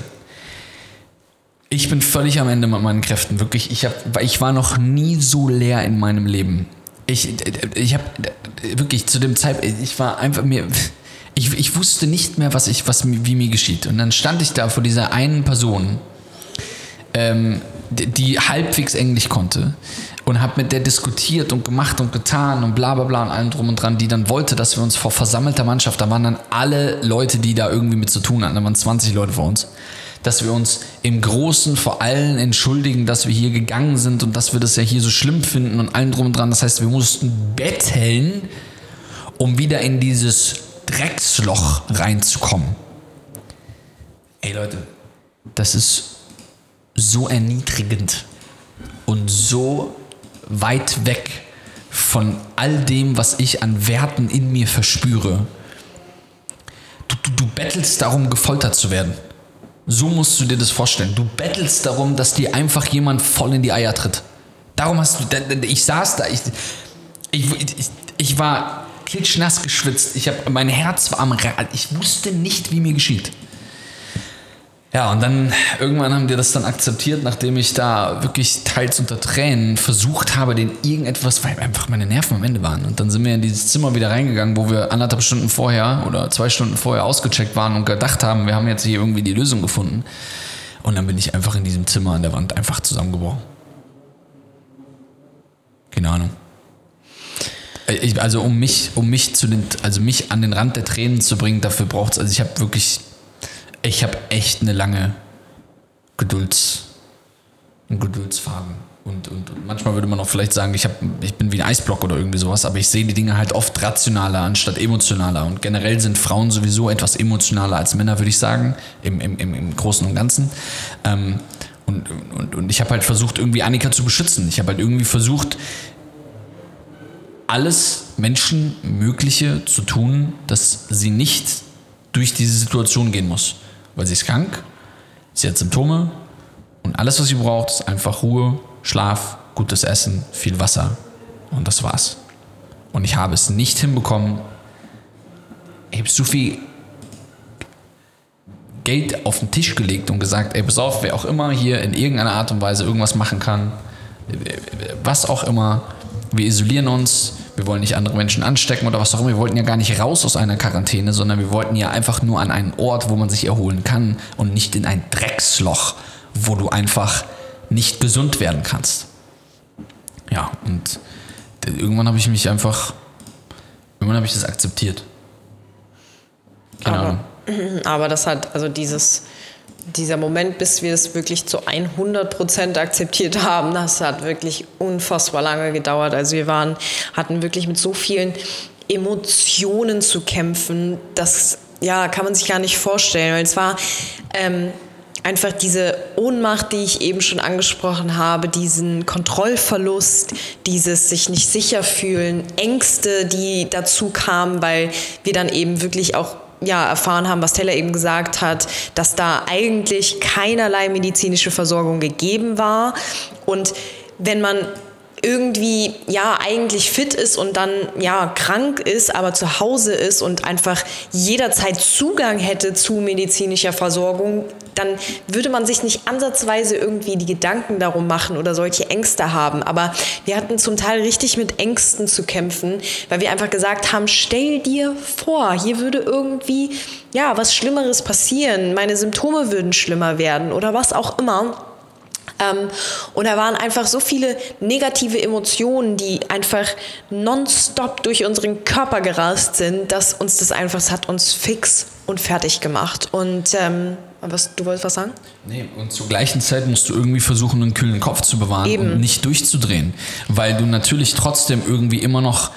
ich bin völlig am Ende mit meinen Kräften. Wirklich, ich, hab, ich war noch nie so leer in meinem Leben. Ich, ich habe wirklich zu dem Zeitpunkt, ich war einfach mir, ich, ich wusste nicht mehr, was ich, was wie mir geschieht. Und dann stand ich da vor dieser einen Person, ähm, die halbwegs Englisch konnte und habe mit der diskutiert und gemacht und getan und bla bla bla und allem drum und dran, die dann wollte, dass wir uns vor versammelter Mannschaft, da waren dann alle Leute, die da irgendwie mit zu tun hatten, da waren 20 Leute vor uns, dass wir uns im Großen vor allen entschuldigen, dass wir hier gegangen sind und dass wir das ja hier so schlimm finden und allem drum und dran. Das heißt, wir mussten betteln, um wieder in dieses Drecksloch reinzukommen. Ey Leute, das ist so erniedrigend und so weit weg von all dem, was ich an Werten in mir verspüre. Du, du, du bettelst darum, gefoltert zu werden. So musst du dir das vorstellen. Du bettelst darum, dass dir einfach jemand voll in die Eier tritt. Darum hast du, ich saß da, ich, ich, ich, ich war klitschnass geschwitzt. Ich hab, mein Herz war am Rad. Ich wusste nicht, wie mir geschieht. Ja, und dann irgendwann haben die das dann akzeptiert, nachdem ich da wirklich teils unter Tränen versucht habe, den irgendetwas, weil einfach meine Nerven am Ende waren. Und dann sind wir in dieses Zimmer wieder reingegangen, wo wir anderthalb Stunden vorher oder zwei Stunden vorher ausgecheckt waren und gedacht haben, wir haben jetzt hier irgendwie die Lösung gefunden. Und dann bin ich einfach in diesem Zimmer an der Wand einfach zusammengebrochen. Keine Ahnung. Ich, also um mich, um mich zu den, also mich an den Rand der Tränen zu bringen, dafür braucht es, also ich habe wirklich ich habe echt eine lange Gedulds, Geduldsfaden. Und, und, und, manchmal würde man auch vielleicht sagen, ich, hab, ich bin wie ein Eisblock oder irgendwie sowas, aber ich sehe die Dinge halt oft rationaler anstatt emotionaler. Und generell sind Frauen sowieso etwas emotionaler als Männer, würde ich sagen, im, im, im, im Großen und Ganzen. Ähm, und, und, und ich habe halt versucht, irgendwie Annika zu beschützen. Ich habe halt irgendwie versucht, alles Menschenmögliche zu tun, dass sie nicht durch diese Situation gehen muss weil sie ist krank, sie hat Symptome und alles, was sie braucht, ist einfach Ruhe, Schlaf, gutes Essen, viel Wasser und das war's. Und ich habe es nicht hinbekommen. Ich habe so viel Geld auf den Tisch gelegt und gesagt, ey, pass auf, wer auch immer hier in irgendeiner Art und Weise irgendwas machen kann, was auch immer, wir isolieren uns, wir wollen nicht andere Menschen anstecken oder was auch immer. Wir wollten ja gar nicht raus aus einer Quarantäne, sondern wir wollten ja einfach nur an einen Ort, wo man sich erholen kann und nicht in ein Drecksloch, wo du einfach nicht gesund werden kannst. Ja, und irgendwann habe ich mich einfach, irgendwann habe ich das akzeptiert. Keine aber, Ahnung. Aber das hat, also dieses, dieser Moment, bis wir es wirklich zu 100% akzeptiert haben, das hat wirklich unfassbar lange gedauert. Also wir waren, hatten wirklich mit so vielen Emotionen zu kämpfen, das ja, kann man sich gar nicht vorstellen, weil es war ähm, einfach diese Ohnmacht, die ich eben schon angesprochen habe, diesen Kontrollverlust, dieses sich nicht sicher fühlen, Ängste, die dazu kamen, weil wir dann eben wirklich auch ja, erfahren haben, was Taylor eben gesagt hat, dass da eigentlich keinerlei medizinische Versorgung gegeben war. Und wenn man irgendwie ja eigentlich fit ist und dann ja krank ist, aber zu Hause ist und einfach jederzeit Zugang hätte zu medizinischer Versorgung, dann würde man sich nicht ansatzweise irgendwie die Gedanken darum machen oder solche Ängste haben. Aber wir hatten zum Teil richtig mit Ängsten zu kämpfen, weil wir einfach gesagt haben, stell dir vor, hier würde irgendwie ja was Schlimmeres passieren, meine Symptome würden schlimmer werden oder was auch immer. Ähm, und da waren einfach so viele negative Emotionen, die einfach nonstop durch unseren Körper gerast sind, dass uns das einfach, das hat uns fix und fertig gemacht. Und ähm, was, du wolltest was sagen? Nee, und zur gleichen Zeit musst du irgendwie versuchen, einen kühlen Kopf zu bewahren Eben. und nicht durchzudrehen. Weil du natürlich trotzdem irgendwie immer noch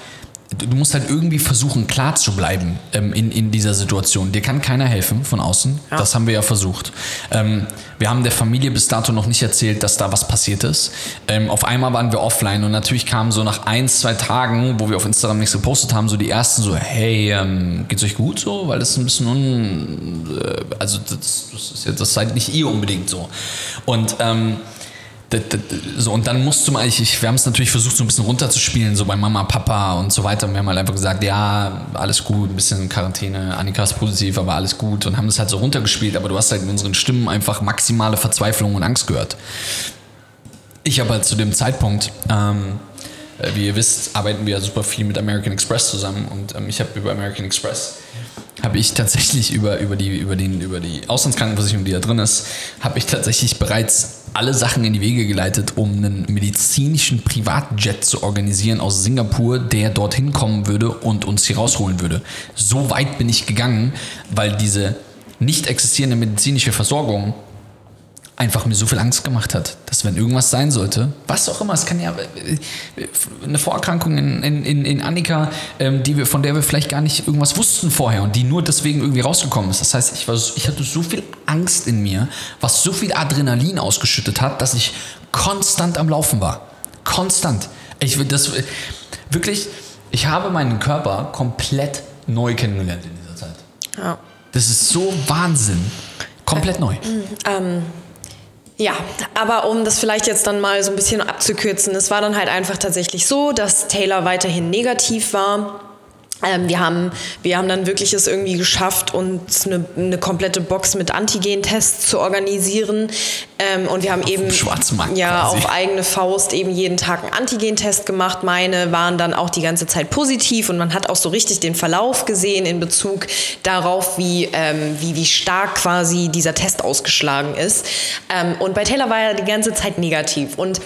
du musst halt irgendwie versuchen, klar zu bleiben ähm, in, in dieser Situation. Dir kann keiner helfen von außen. Ja. Das haben wir ja versucht. Ähm, wir haben der Familie bis dato noch nicht erzählt, dass da was passiert ist. Ähm, auf einmal waren wir offline und natürlich kamen so nach ein, zwei Tagen, wo wir auf Instagram nichts gepostet haben, so die ersten so, hey, ähm, geht's euch gut so? Weil das ist ein bisschen un... Äh, also das, das, ist jetzt, das seid nicht ihr unbedingt so. Und ähm, so, und dann musst du mal, ich, ich wir haben es natürlich versucht, so ein bisschen runterzuspielen, so bei Mama, Papa und so weiter. Und wir haben halt einfach gesagt, ja, alles gut, ein bisschen Quarantäne, Annika ist positiv, aber alles gut. Und haben das halt so runtergespielt, aber du hast halt in unseren Stimmen einfach maximale Verzweiflung und Angst gehört. Ich habe halt zu dem Zeitpunkt, ähm, äh, wie ihr wisst, arbeiten wir super viel mit American Express zusammen und ähm, ich habe über American Express habe ich tatsächlich über, über, die, über, den, über die Auslandskrankenversicherung, die da drin ist, habe ich tatsächlich bereits alle Sachen in die Wege geleitet, um einen medizinischen Privatjet zu organisieren aus Singapur, der dorthin kommen würde und uns hier rausholen würde. So weit bin ich gegangen, weil diese nicht existierende medizinische Versorgung einfach mir so viel Angst gemacht hat, dass wenn irgendwas sein sollte, was auch immer, es kann ja äh, eine Vorerkrankung in, in, in Annika, ähm, die wir, von der wir vielleicht gar nicht irgendwas wussten vorher und die nur deswegen irgendwie rausgekommen ist. Das heißt, ich, war, ich hatte so viel Angst in mir, was so viel Adrenalin ausgeschüttet hat, dass ich konstant am Laufen war. Konstant. Ich will das wirklich, ich habe meinen Körper komplett neu kennengelernt in dieser Zeit. Ja. Das ist so Wahnsinn. Komplett neu. Ähm, ja, aber um das vielleicht jetzt dann mal so ein bisschen abzukürzen, es war dann halt einfach tatsächlich so, dass Taylor weiterhin negativ war. Ähm, wir, haben, wir haben dann wirklich es irgendwie geschafft, uns eine, eine komplette Box mit Antigen-Tests zu organisieren. Ähm, und wir haben Auf eben Schwarzmarkt ja, quasi. auf eigene Faust eben jeden Tag einen Antigen-Test gemacht. Meine waren dann auch die ganze Zeit positiv und man hat auch so richtig den Verlauf gesehen in Bezug darauf, wie, ähm, wie, wie stark quasi dieser Test ausgeschlagen ist. Ähm, und bei Taylor war er die ganze Zeit negativ. Und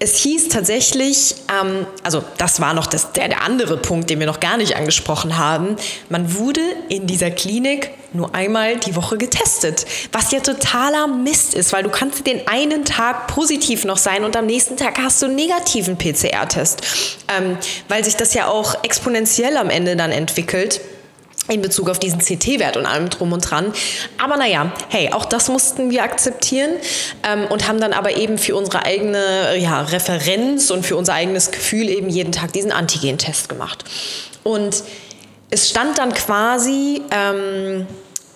es hieß tatsächlich, ähm, also das war noch das, der, der andere Punkt, den wir noch gar nicht angesprochen haben, man wurde in dieser Klinik nur einmal die Woche getestet, was ja totaler Mist ist, weil du kannst den einen Tag positiv noch sein und am nächsten Tag hast du einen negativen PCR-Test, ähm, weil sich das ja auch exponentiell am Ende dann entwickelt in Bezug auf diesen CT-Wert und allem drum und dran. Aber naja, hey, auch das mussten wir akzeptieren ähm, und haben dann aber eben für unsere eigene ja, Referenz und für unser eigenes Gefühl eben jeden Tag diesen Antigen-Test gemacht. Und es stand dann quasi ähm,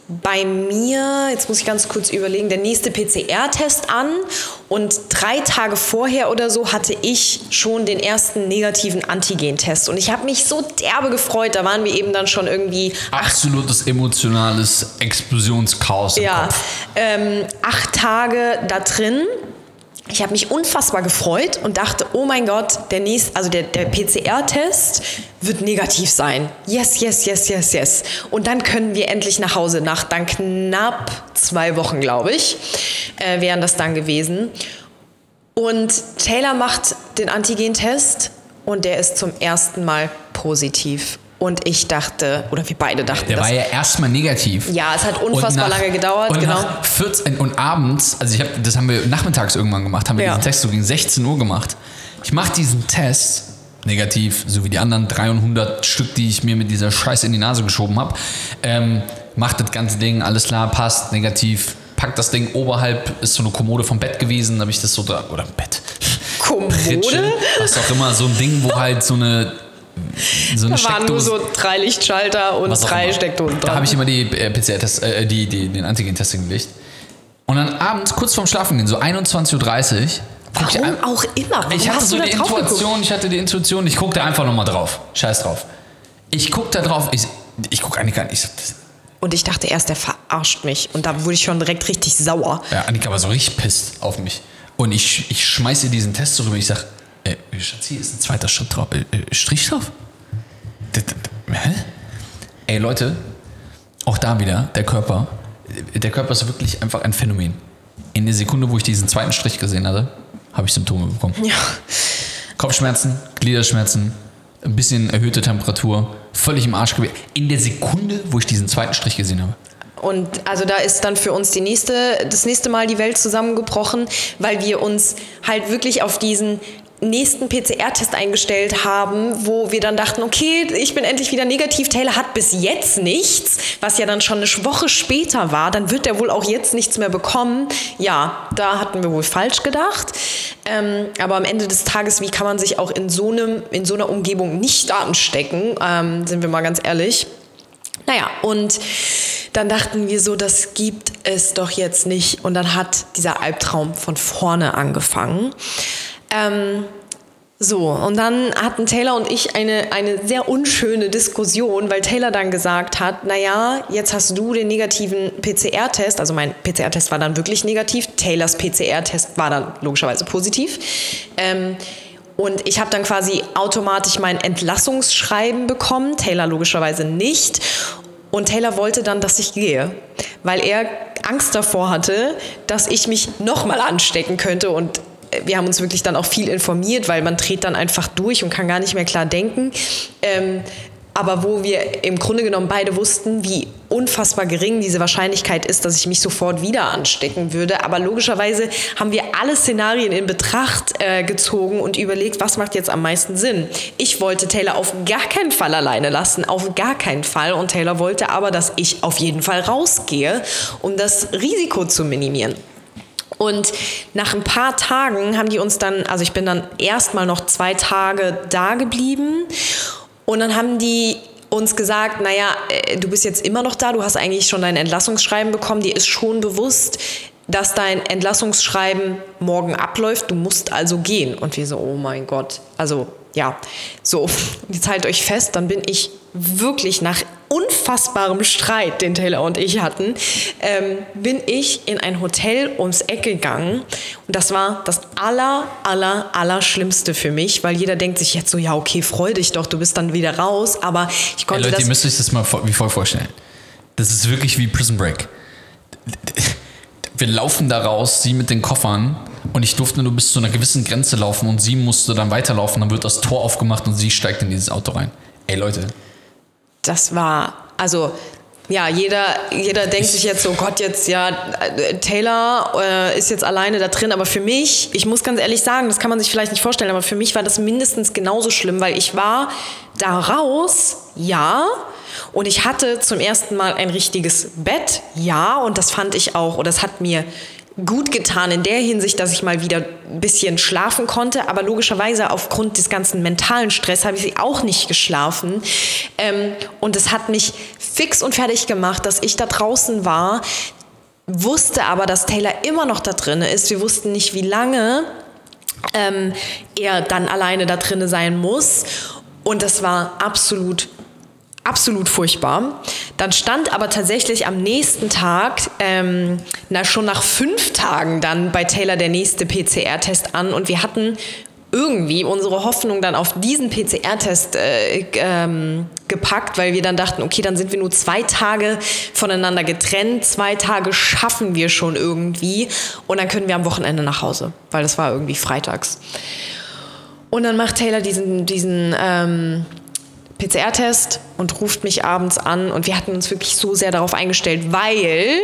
bei mir, jetzt muss ich ganz kurz überlegen, der nächste PCR-Test an. Und drei Tage vorher oder so hatte ich schon den ersten negativen Antigen-Test. Und ich habe mich so derbe gefreut, da waren wir eben dann schon irgendwie Absolutes emotionales Explosionschaos ja, ähm, acht Tage da drin. Ich habe mich unfassbar gefreut und dachte, oh mein Gott, der nächste, also der, der PCR-Test wird negativ sein. Yes, yes, yes, yes, yes. Und dann können wir endlich nach Hause. Nach dann knapp zwei Wochen, glaube ich, äh, wären das dann gewesen. Und Taylor macht den Antigen-Test und der ist zum ersten Mal positiv. Und ich dachte, oder wir beide dachten, Der das war ja erstmal negativ. Ja, es hat unfassbar nach- lange gedauert, und genau. Nach 14, und abends, also ich hab, das haben wir nachmittags irgendwann gemacht, haben wir Ja. diesen Test so gegen 16 Uhr gemacht. Ich mache diesen Test negativ, so wie die anderen 300 Stück, die ich mir mit dieser Scheiße in die Nase geschoben habe. Ähm, mach das ganze Ding, alles klar, passt, negativ. Pack das Ding oberhalb, ist so eine Kommode vom Bett gewesen, habe ich das so da, oder Bett. Kommode? Pritsche, was auch immer, so ein Ding, wo halt so eine, so eine Da waren nur Steckdose- so drei Lichtschalter und drei immer. Steckdosen Da dran. habe ich immer die äh, PCR-Test, äh, die, die, den Antigen-Test hingelegt. Und dann abends, kurz vorm Schlafengehen, so 21.30 Uhr, Warum ein- auch immer? Warum Ich hatte so da die? Intuition, ich hatte die Intuition, ich guckte einfach nochmal drauf. Scheiß drauf. Ich guck da drauf, ich, ich guck Annika an, ich Und ich dachte erst, der verarscht mich. Und da wurde ich schon direkt richtig sauer. ja, Annika war so richtig pisst auf mich. Und ich, ich schmeiß ihr diesen Test so rüber, ich sag, ey, Schatzi, ist ein zweiter Schritt drauf, äh, äh, Strich drauf? D- Hä? Ey, Leute, auch da wieder, der Körper, äh, der Körper ist wirklich einfach ein Phänomen. In der Sekunde, wo ich diesen zweiten Strich gesehen hatte, habe ich Symptome bekommen. Ja. Kopfschmerzen, Gliederschmerzen, ein bisschen erhöhte Temperatur, völlig im Arsch gewesen. In der Sekunde, wo ich diesen zweiten Strich gesehen habe. Und also da ist dann für uns die nächste, das nächste Mal die Welt zusammengebrochen, weil wir uns halt wirklich auf diesen nächsten PCR-Test eingestellt haben, wo wir dann dachten, okay, ich bin endlich wieder negativ. Taylor hat bis jetzt nichts, was ja dann schon eine Woche später war. Dann wird er wohl auch jetzt nichts mehr bekommen. Ja, da hatten wir wohl falsch gedacht. Ähm, aber am Ende des Tages, wie kann man sich auch in so, einem, in so einer Umgebung nicht anstecken? Ähm, sind wir mal ganz ehrlich. Naja, und dann dachten wir so, das gibt es doch jetzt nicht. Und dann hat dieser Albtraum von vorne angefangen. Ähm, so, und dann hatten Taylor und ich eine, eine sehr unschöne Diskussion, weil Taylor dann gesagt hat, naja, jetzt hast du den negativen PCR-Test, also mein PCR-Test war dann wirklich negativ, Taylors PCR-Test war dann logischerweise positiv. Ähm, und ich habe dann quasi automatisch mein Entlassungsschreiben bekommen, Taylor logischerweise nicht. Und Taylor wollte dann, dass ich gehe, weil er Angst davor hatte, dass ich mich nochmal anstecken könnte. Und wir haben uns wirklich dann auch viel informiert, weil man dreht dann einfach durch und kann gar nicht mehr klar denken. Ähm, aber wo wir im Grunde genommen beide wussten, wie unfassbar gering diese Wahrscheinlichkeit ist, dass ich mich sofort wieder anstecken würde. Aber logischerweise haben wir alle Szenarien in Betracht äh, gezogen und überlegt, was macht jetzt am meisten Sinn. Ich wollte Taylor auf gar keinen Fall alleine lassen, auf gar keinen Fall. Und Taylor wollte aber, dass ich auf jeden Fall rausgehe, um das Risiko zu minimieren. Und nach ein paar Tagen haben die uns dann, also ich bin dann erstmal noch zwei Tage da geblieben. Und dann haben die uns gesagt, naja, äh, du bist jetzt immer noch da, du hast eigentlich schon dein Entlassungsschreiben bekommen, dir ist schon bewusst, dass dein Entlassungsschreiben morgen abläuft, du musst also gehen. Und wir so, oh mein Gott, also ja, so, jetzt haltet euch fest, dann bin ich wirklich nach unfassbarem Streit, den Taylor und ich hatten, ähm, bin ich in ein Hotel ums Eck gegangen. Und das war das aller, aller, aller Schlimmste für mich, weil jeder denkt sich jetzt so, ja, okay, freu dich doch, du bist dann wieder raus. Aber ich konnte Hey Leute, das... ihr müsst euch das mal wie voll vorstellen. Das ist wirklich wie Prison Break. Wir laufen da raus, sie mit den Koffern und ich durfte nur bis zu einer gewissen Grenze laufen und sie musste dann weiterlaufen, dann wird das Tor aufgemacht und sie steigt in dieses Auto rein. Ey Leute, das war, also ja, jeder, jeder denkt sich jetzt so, Gott, jetzt ja, äh, Taylor äh, ist jetzt alleine da drin, aber für mich, ich muss ganz ehrlich sagen, das kann man sich vielleicht nicht vorstellen, aber für mich war das mindestens genauso schlimm, weil ich war da raus, ja, und ich hatte zum ersten Mal ein richtiges Bett, ja, und das fand ich auch, oder das hat mir gut getan in der Hinsicht, dass ich mal wieder ein bisschen schlafen konnte, aber logischerweise aufgrund des ganzen mentalen Stress habe ich sie auch nicht geschlafen. Ähm, und es hat mich fix und fertig gemacht, dass ich da draußen war, wusste aber, dass Taylor immer noch da drin ist. Wir wussten nicht, wie lange ähm, er dann alleine da drin sein muss. Und das war absolut absolut furchtbar. Dann stand aber tatsächlich am nächsten Tag, ähm, na schon nach fünf Tagen dann bei Taylor der nächste PCR-Test an und wir hatten irgendwie unsere Hoffnung dann auf diesen PCR-Test äh, ähm, gepackt, weil wir dann dachten, okay, dann sind wir nur zwei Tage voneinander getrennt, zwei Tage schaffen wir schon irgendwie und dann können wir am Wochenende nach Hause, weil das war irgendwie freitags. Und dann macht Taylor diesen, diesen ähm, PCR-Test und ruft mich abends an und wir hatten uns wirklich so sehr darauf eingestellt, weil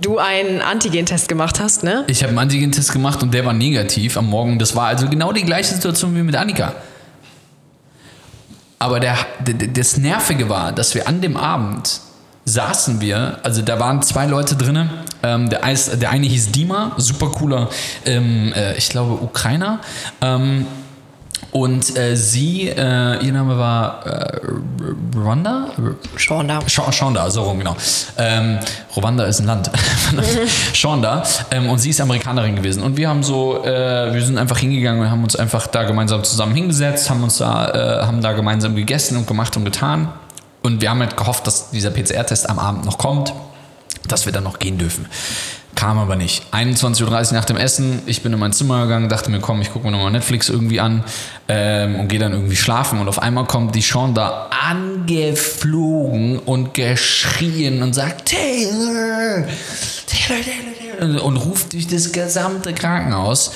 du einen Antigen-Test gemacht hast, ne? ich habe einen Antigen-Test gemacht und der war negativ am Morgen. Das war also genau die gleiche Situation wie mit Annika. Aber der, das Nervige war, dass wir an dem Abend saßen wir, also da waren zwei Leute drin. Ähm, der, der eine hieß Dima, super cooler, ähm, äh, ich glaube Ukrainer. Ähm, und äh, sie, äh, ihr Name war äh, Rwanda? Shonda. Shonda, so rum, genau. Ähm, Rwanda ist ein Land. Shonda. Ähm, und sie ist Amerikanerin gewesen. Und wir haben so, äh, wir sind einfach hingegangen und haben uns einfach da gemeinsam zusammen hingesetzt, haben uns da, äh, haben da gemeinsam gegessen und gemacht und getan. Und wir haben halt gehofft, dass dieser PCR-Test am Abend noch kommt, dass wir dann noch gehen dürfen. Kam aber nicht. 21.30 Uhr nach dem Essen, ich bin in mein Zimmer gegangen, dachte mir, komm, ich gucke mir nochmal Netflix irgendwie an ähm, und gehe dann irgendwie schlafen. Und auf einmal kommt die Sean da angeflogen und geschrien und sagt, Taylor, Taylor, Taylor, Taylor, und ruft durch das gesamte Krankenhaus.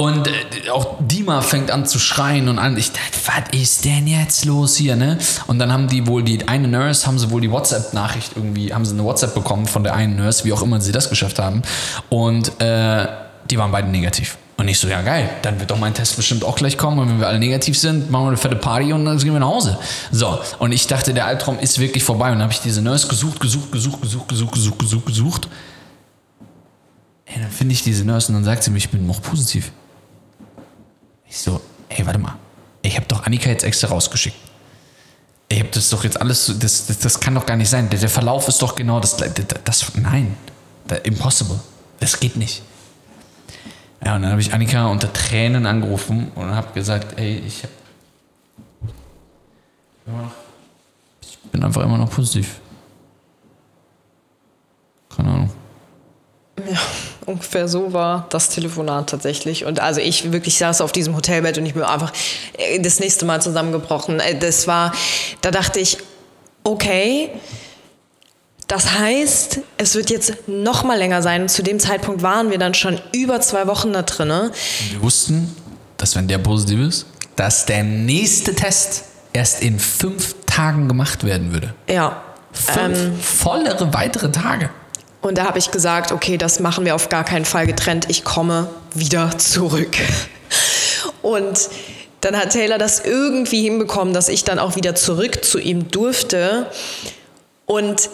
Und äh, auch Dima fängt an zu schreien und an. Ich dachte, was ist denn jetzt los hier, ne? Und dann haben die wohl, die eine Nurse, haben sie wohl die WhatsApp-Nachricht irgendwie, haben sie eine WhatsApp bekommen von der einen Nurse, wie auch immer sie das geschafft haben. Und äh, die waren beide negativ. Und ich so, ja geil, dann wird doch mein Test bestimmt auch gleich kommen. Und wenn wir alle negativ sind, machen wir eine fette Party und dann gehen wir nach Hause. So, und ich dachte, der Albtraum ist wirklich vorbei. Und dann habe ich diese Nurse gesucht, gesucht, gesucht, gesucht, gesucht, gesucht, gesucht, gesucht. Ey, dann finde ich diese Nurse und dann sagt sie mir, ich bin noch positiv. Ich so, ey, warte mal. Ich habe doch Annika jetzt extra rausgeschickt. Ich habe das doch jetzt alles, das, das, das kann doch gar nicht sein. Der, der Verlauf ist doch genau das, das, das nein, impossible. Das geht nicht. Ja, und dann habe ich Annika unter Tränen angerufen und habe gesagt, ey, ich hab immer noch, ich bin einfach immer noch positiv. Keine Ahnung. Ungefähr so war das Telefonat tatsächlich. Und also ich wirklich saß auf diesem Hotelbett und ich bin einfach äh, das nächste Mal zusammengebrochen. Äh, Das war, da dachte ich, okay, das heißt, es wird jetzt noch mal länger sein. Zu dem Zeitpunkt waren wir dann schon über zwei Wochen da drinne. Wir wussten, dass wenn der positiv ist, dass der nächste Test erst in fünf Tagen gemacht werden würde. Ja. Fünf Ähm, vollere weitere Tage. Und da habe ich gesagt, okay, das machen wir auf gar keinen Fall getrennt. Ich komme wieder zurück. Und dann hat Taylor das irgendwie hinbekommen, dass ich dann auch wieder zurück zu ihm durfte. Und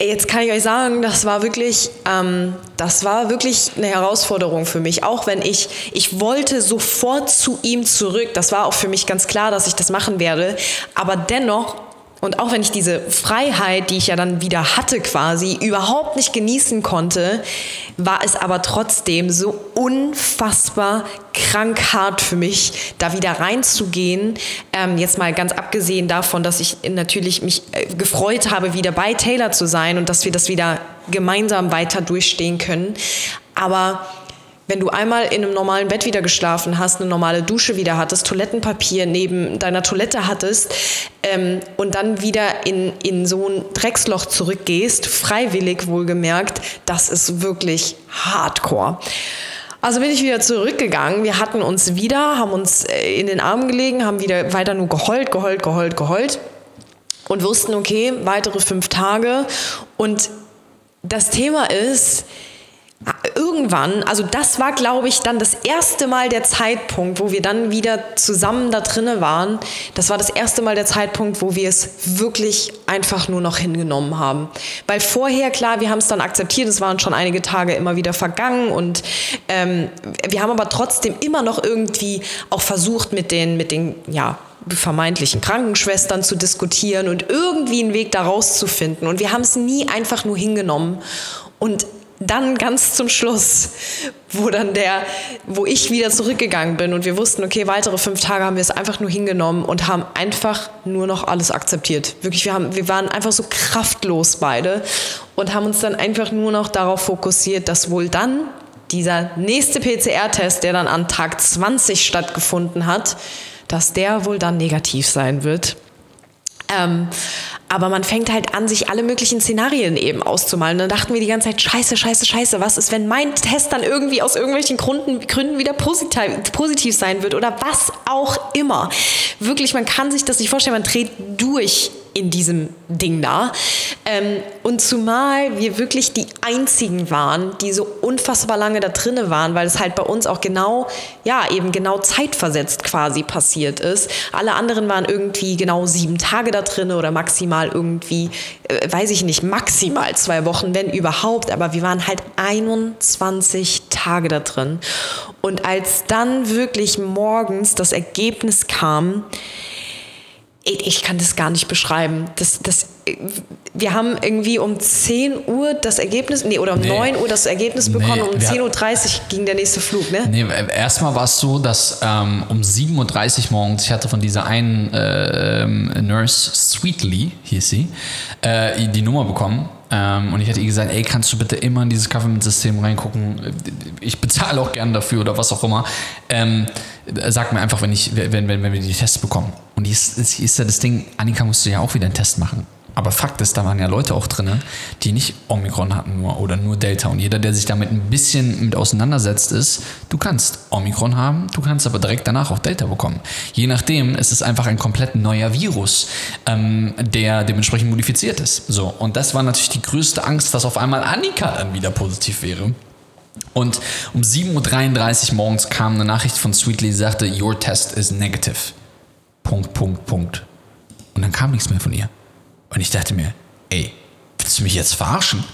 jetzt kann ich euch sagen, das war wirklich, ähm, das war wirklich eine Herausforderung für mich. Auch wenn ich, ich wollte sofort zu ihm zurück. Das war auch für mich ganz klar, dass ich das machen werde. Aber dennoch und auch wenn ich diese Freiheit, die ich ja dann wieder hatte quasi, überhaupt nicht genießen konnte, war es aber trotzdem so unfassbar krank hart für mich, da wieder reinzugehen. Ähm, jetzt mal ganz abgesehen davon, dass ich natürlich mich äh, gefreut habe, wieder bei Taylor zu sein und dass wir das wieder gemeinsam weiter durchstehen können. Aber wenn du einmal in einem normalen Bett wieder geschlafen hast, eine normale Dusche wieder hattest, Toilettenpapier neben deiner Toilette hattest ähm, und dann wieder in, in so ein Drecksloch zurückgehst, freiwillig wohlgemerkt, das ist wirklich hardcore. Also bin ich wieder zurückgegangen. Wir hatten uns wieder, haben uns äh, in den Armen gelegen, haben wieder weiter nur geheult, geheult, geheult, geheult und wussten, okay, weitere fünf Tage. Und das Thema ist, irgendwann, also das war, glaube ich, dann das erste Mal der Zeitpunkt, wo wir dann wieder zusammen da drinnen waren. Das war das erste Mal der Zeitpunkt, wo wir es wirklich einfach nur noch hingenommen haben. Weil vorher, klar, wir haben es dann akzeptiert, es waren schon einige Tage immer wieder vergangen und ähm, wir haben aber trotzdem immer noch irgendwie auch versucht mit den, mit den, ja, vermeintlichen Krankenschwestern zu diskutieren und irgendwie einen Weg da rauszufinden. Und wir haben es nie einfach nur hingenommen. Und dann ganz zum Schluss, wo dann der, wo ich wieder zurückgegangen bin und wir wussten, okay, weitere fünf Tage haben wir es einfach nur hingenommen und haben einfach nur noch alles akzeptiert. Wirklich, wir haben, wir waren einfach so kraftlos beide und haben uns dann einfach nur noch darauf fokussiert, dass wohl dann dieser nächste PCR-Test, der dann an Tag 20 stattgefunden hat, dass der wohl dann negativ sein wird. Ähm, aber man fängt halt an, sich alle möglichen Szenarien eben auszumalen. Dann dachten wir die ganze Zeit, scheiße, scheiße, scheiße, was ist, wenn mein Test dann irgendwie aus irgendwelchen Gründen, Gründen wieder positiv, positiv sein wird oder was auch immer. Wirklich, man kann sich das nicht vorstellen, man dreht durch in diesem Ding da. Ähm, und zumal wir wirklich die einzigen waren, die so unfassbar lange da drinne waren, weil es halt bei uns auch genau, ja, eben genau zeitversetzt quasi passiert ist. Alle anderen waren irgendwie genau sieben Tage da drinne oder maximal irgendwie, äh, weiß ich nicht, maximal zwei Wochen, wenn überhaupt. Aber wir waren halt 21 Tage da drin. Und als dann wirklich morgens das Ergebnis kam, ich kann das gar nicht beschreiben. Das, das, wir haben irgendwie um 10 Uhr das Ergebnis, nee, oder um Nee. 9 Uhr das Ergebnis bekommen Nee, und um wir- 10.30 Uhr ging der nächste Flug, ne? Nee, erstmal war es so, dass ähm, um 7.30 Uhr morgens, ich hatte von dieser einen äh, Nurse, Sweetly hieß sie, äh, die Nummer bekommen. Ähm, und ich hatte ihr gesagt, ey, kannst du bitte immer in dieses Government-System reingucken? Ich bezahle auch gern dafür oder was auch immer. Ähm, sag mir einfach, wenn, ich, wenn, wenn, wenn wir die Tests bekommen. Und die ist, ist, ist ja das Ding, Annika musste ja auch wieder einen Test machen. Aber Fakt ist, da waren ja Leute auch drin, die nicht Omikron hatten nur oder nur Delta. Und jeder, der sich damit ein bisschen mit auseinandersetzt, ist, du kannst Omikron haben, du kannst aber direkt danach auch Delta bekommen. Je nachdem ist es einfach ein komplett neuer Virus, ähm, der dementsprechend modifiziert ist. So, und das war natürlich die größte Angst, dass auf einmal Annika dann wieder positiv wäre. Und um 7.33 Uhr morgens kam eine Nachricht von Sweetly, die sagte, your test is negative. Punkt, Punkt, Punkt. Und dann kam nichts mehr von ihr. Und ich dachte mir, ey, willst du mich jetzt verarschen?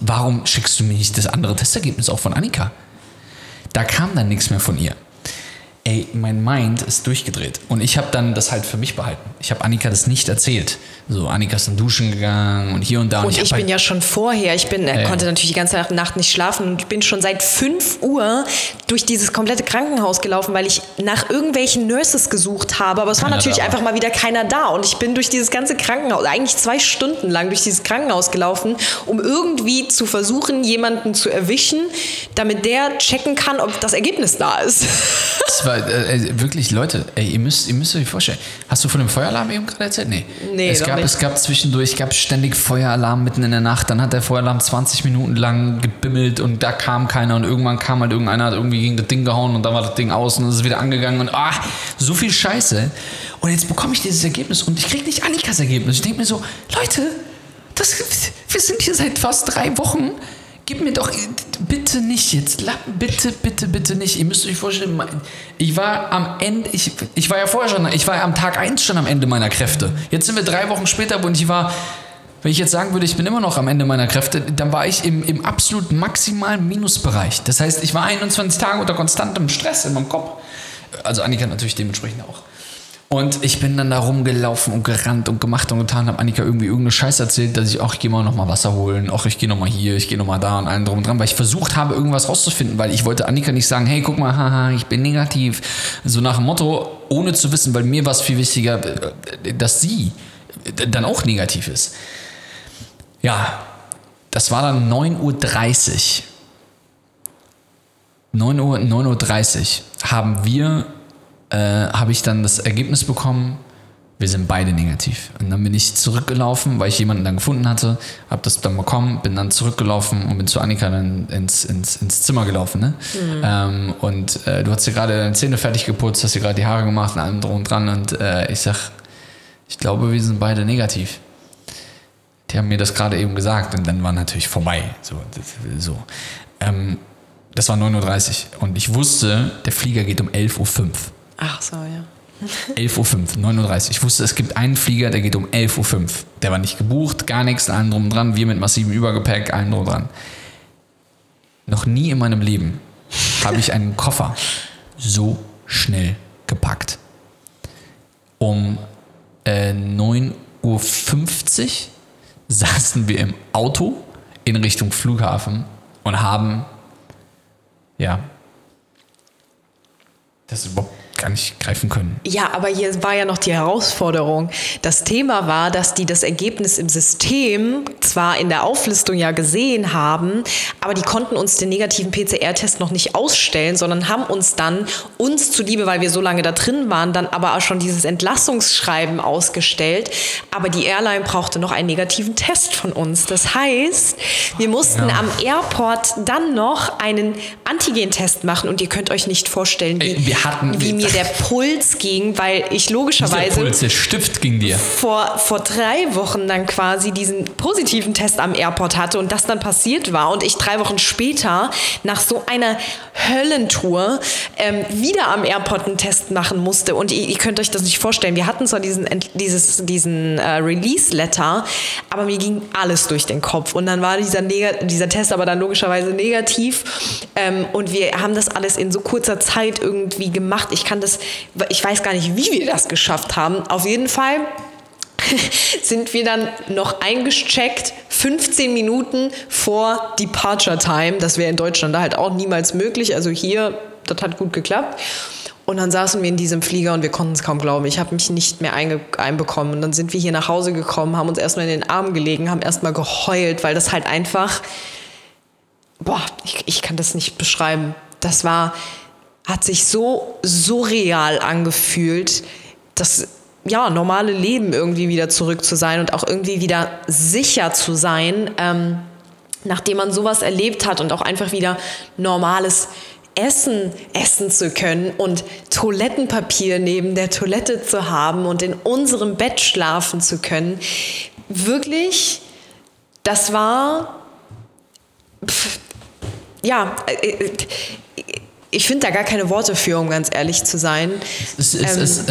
Warum schickst du mir nicht das andere Testergebnis auch von Annika? Da kam dann nichts mehr von ihr. Ey, mein Mind ist durchgedreht. Und ich habe dann das halt für mich behalten. Ich habe Annika das nicht erzählt. So, Annika ist in Duschen gegangen und hier und da. Und ich, hab bin halt- ja schon vorher, ich bin, äh, konnte natürlich die ganze Nacht nicht schlafen und ich bin schon seit 5 Uhr durch dieses komplette Krankenhaus gelaufen, weil ich nach irgendwelchen Nurses gesucht habe. Aber es war natürlich einfach mal wieder keiner da. Und ich bin durch dieses ganze Krankenhaus, eigentlich zwei Stunden lang durch dieses Krankenhaus gelaufen, um irgendwie zu versuchen, jemanden zu erwischen, damit der checken kann, ob das Ergebnis da ist. Das war äh, äh, wirklich, Leute, ey, ihr müsst, ihr müsst euch vorstellen. Hast du von dem Feueralarm eben gerade erzählt? Nee. Nee, es gab, mit. es gab zwischendurch gab ständig Feueralarm mitten in der Nacht. Dann hat der Feueralarm 20 Minuten lang gebimmelt und da kam keiner und irgendwann kam halt irgendeiner, hat irgendwie gegen das Ding gehauen und dann war das Ding aus und es ist wieder angegangen und ah, so viel Scheiße. Und jetzt bekomme ich dieses Ergebnis und ich kriege nicht Annikas Ergebnis. Ich denke mir so, Leute, das, wir sind hier seit fast drei Wochen. Gib mir doch bitte nicht jetzt. Bitte, bitte, bitte nicht. Ihr müsst euch vorstellen, ich war am Ende, ich, ich war ja vorher schon, ich war ja am Tag 1 schon am Ende meiner Kräfte. Jetzt sind wir drei Wochen später und ich war, wenn ich jetzt sagen würde, ich bin immer noch am Ende meiner Kräfte, dann war ich im, im absolut maximalen Minusbereich. Das heißt, ich war 21 Tage unter konstantem Stress in meinem Kopf. Also Annika natürlich dementsprechend auch. Und ich bin dann da rumgelaufen und gerannt und gemacht und getan, habe Annika irgendwie irgendeine Scheiße erzählt, dass ich, ach, ich gehe mal nochmal Wasser holen, ach, ich gehe nochmal hier, ich gehe nochmal da und allen drum und dran, weil ich versucht habe, irgendwas rauszufinden, weil ich wollte Annika nicht sagen, hey, guck mal, haha, ich bin negativ. So nach dem Motto, ohne zu wissen, weil mir war es viel wichtiger, äh, dass sie dann auch negativ ist. Ja, das war dann 9.30 Uhr. 9 Uhr, 9.30 Uhr haben wir, äh, habe ich dann das Ergebnis bekommen, wir sind beide negativ. Und dann bin ich zurückgelaufen, weil ich jemanden dann gefunden hatte, habe das dann bekommen, bin dann zurückgelaufen und bin zu Annika dann ins, ins, ins Zimmer gelaufen. Ne? Ähm, und äh, du hast dir gerade deine Zähne fertig geputzt, hast dir gerade die Haare gemacht und allem drum und dran. Und äh, ich sag, ich glaube, wir sind beide negativ. Die haben mir das gerade eben gesagt und dann war natürlich vorbei. So, das, so. Ähm, das war 9.30 Uhr und ich wusste, der Flieger geht um 11.05 Uhr. Ach so, ja. 11.05 Uhr, 9.30 Uhr. Ich wusste, es gibt einen Flieger, der geht um 11.05 Uhr. Der war nicht gebucht, gar nichts, allem drum dran. Wir mit massivem Übergepäck, allem drum dran. Noch nie in meinem Leben habe ich einen Koffer so schnell gepackt. Um äh, 9.50 Uhr saßen wir im Auto in Richtung Flughafen und haben, ja, das überhaupt gar nicht greifen können. Ja, aber hier war ja noch die Herausforderung. Das Thema war, dass die das Ergebnis im System zwar in der Auflistung ja gesehen haben, aber die konnten uns den negativen PCR-Test noch nicht ausstellen, sondern haben uns dann, uns zuliebe, weil wir so lange da drin waren, dann aber auch schon dieses Entlassungsschreiben ausgestellt. Aber die Airline brauchte noch einen negativen Test von uns. Das heißt, wir mussten Ja. am Airport dann noch einen Antigentest machen und ihr könnt euch nicht vorstellen, wie, wir hatten- wie mir der Puls ging, weil ich logischerweise Der Puls, der Stift ging dir. vor, vor drei Wochen dann quasi diesen positiven Test am Airport hatte und das dann passiert war und ich drei Wochen später nach so einer Höllentour ähm, wieder am Airport einen Test machen musste und ihr, ihr könnt euch das nicht vorstellen. Wir hatten zwar diesen, dieses, diesen äh, Release-Letter, aber mir ging alles durch den Kopf und dann war dieser, Neg dieser Test aber dann logischerweise negativ ähm, und wir haben das alles in so kurzer Zeit irgendwie gemacht. Ich kann das, ich weiß gar nicht, wie wir das geschafft haben. Auf jeden Fall sind wir dann noch eingecheckt, 15 Minuten vor Departure Time. Das wäre in Deutschland da halt auch niemals möglich. Also hier, das hat gut geklappt. Und dann saßen wir in diesem Flieger und wir konnten es kaum glauben. Ich habe mich nicht mehr einbekommen. Und dann sind wir hier nach Hause gekommen, haben uns erstmal in den Arm gelegen, haben erstmal geheult, weil das halt einfach, boah, ich, ich kann das nicht beschreiben. Das war, hat sich so surreal angefühlt, das ja, normale Leben irgendwie wieder zurück zu sein und auch irgendwie wieder sicher zu sein, ähm, nachdem man sowas erlebt hat und auch einfach wieder normales Essen essen zu können und Toilettenpapier neben der Toilette zu haben und in unserem Bett schlafen zu können. Wirklich, das war pff, ja, äh, äh, ich finde da gar keine Worte für, um ganz ehrlich zu sein. Es, es, Ähm. es,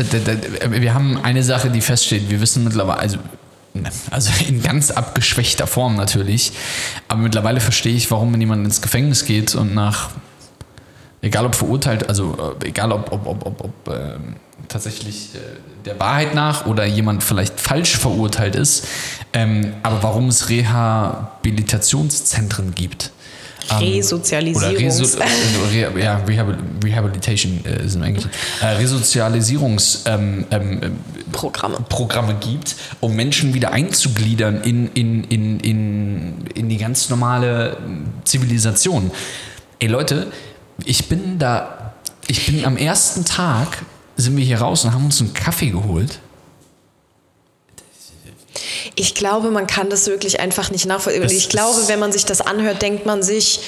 wir haben eine Sache, die feststeht. Wir wissen mittlerweile, also, ne, also in ganz abgeschwächter Form natürlich, aber mittlerweile verstehe ich, warum wenn jemand ins Gefängnis geht und nach, egal ob verurteilt, also äh, egal ob, ob, ob, ob, ob ähm, tatsächlich äh, der Wahrheit nach oder jemand vielleicht falsch verurteilt ist, ähm, aber warum es Rehabilitationszentren gibt. Ähm, Oder Reso äh, Re ja, Rehabil Rehabilitation äh, ist im Englischen. Äh, Resozialisierungsprogramme ähm, ähm, Programme. Programme gibt, um Menschen wieder einzugliedern in, in, in, in, in die ganz normale ähm, Zivilisation. Ey Leute, ich bin da, ich bin am ersten Tag, sind wir hier raus und haben uns einen Kaffee geholt. Ich glaube, man kann das wirklich einfach nicht nachvollziehen. Ich glaube, wenn man sich das anhört, denkt man sich,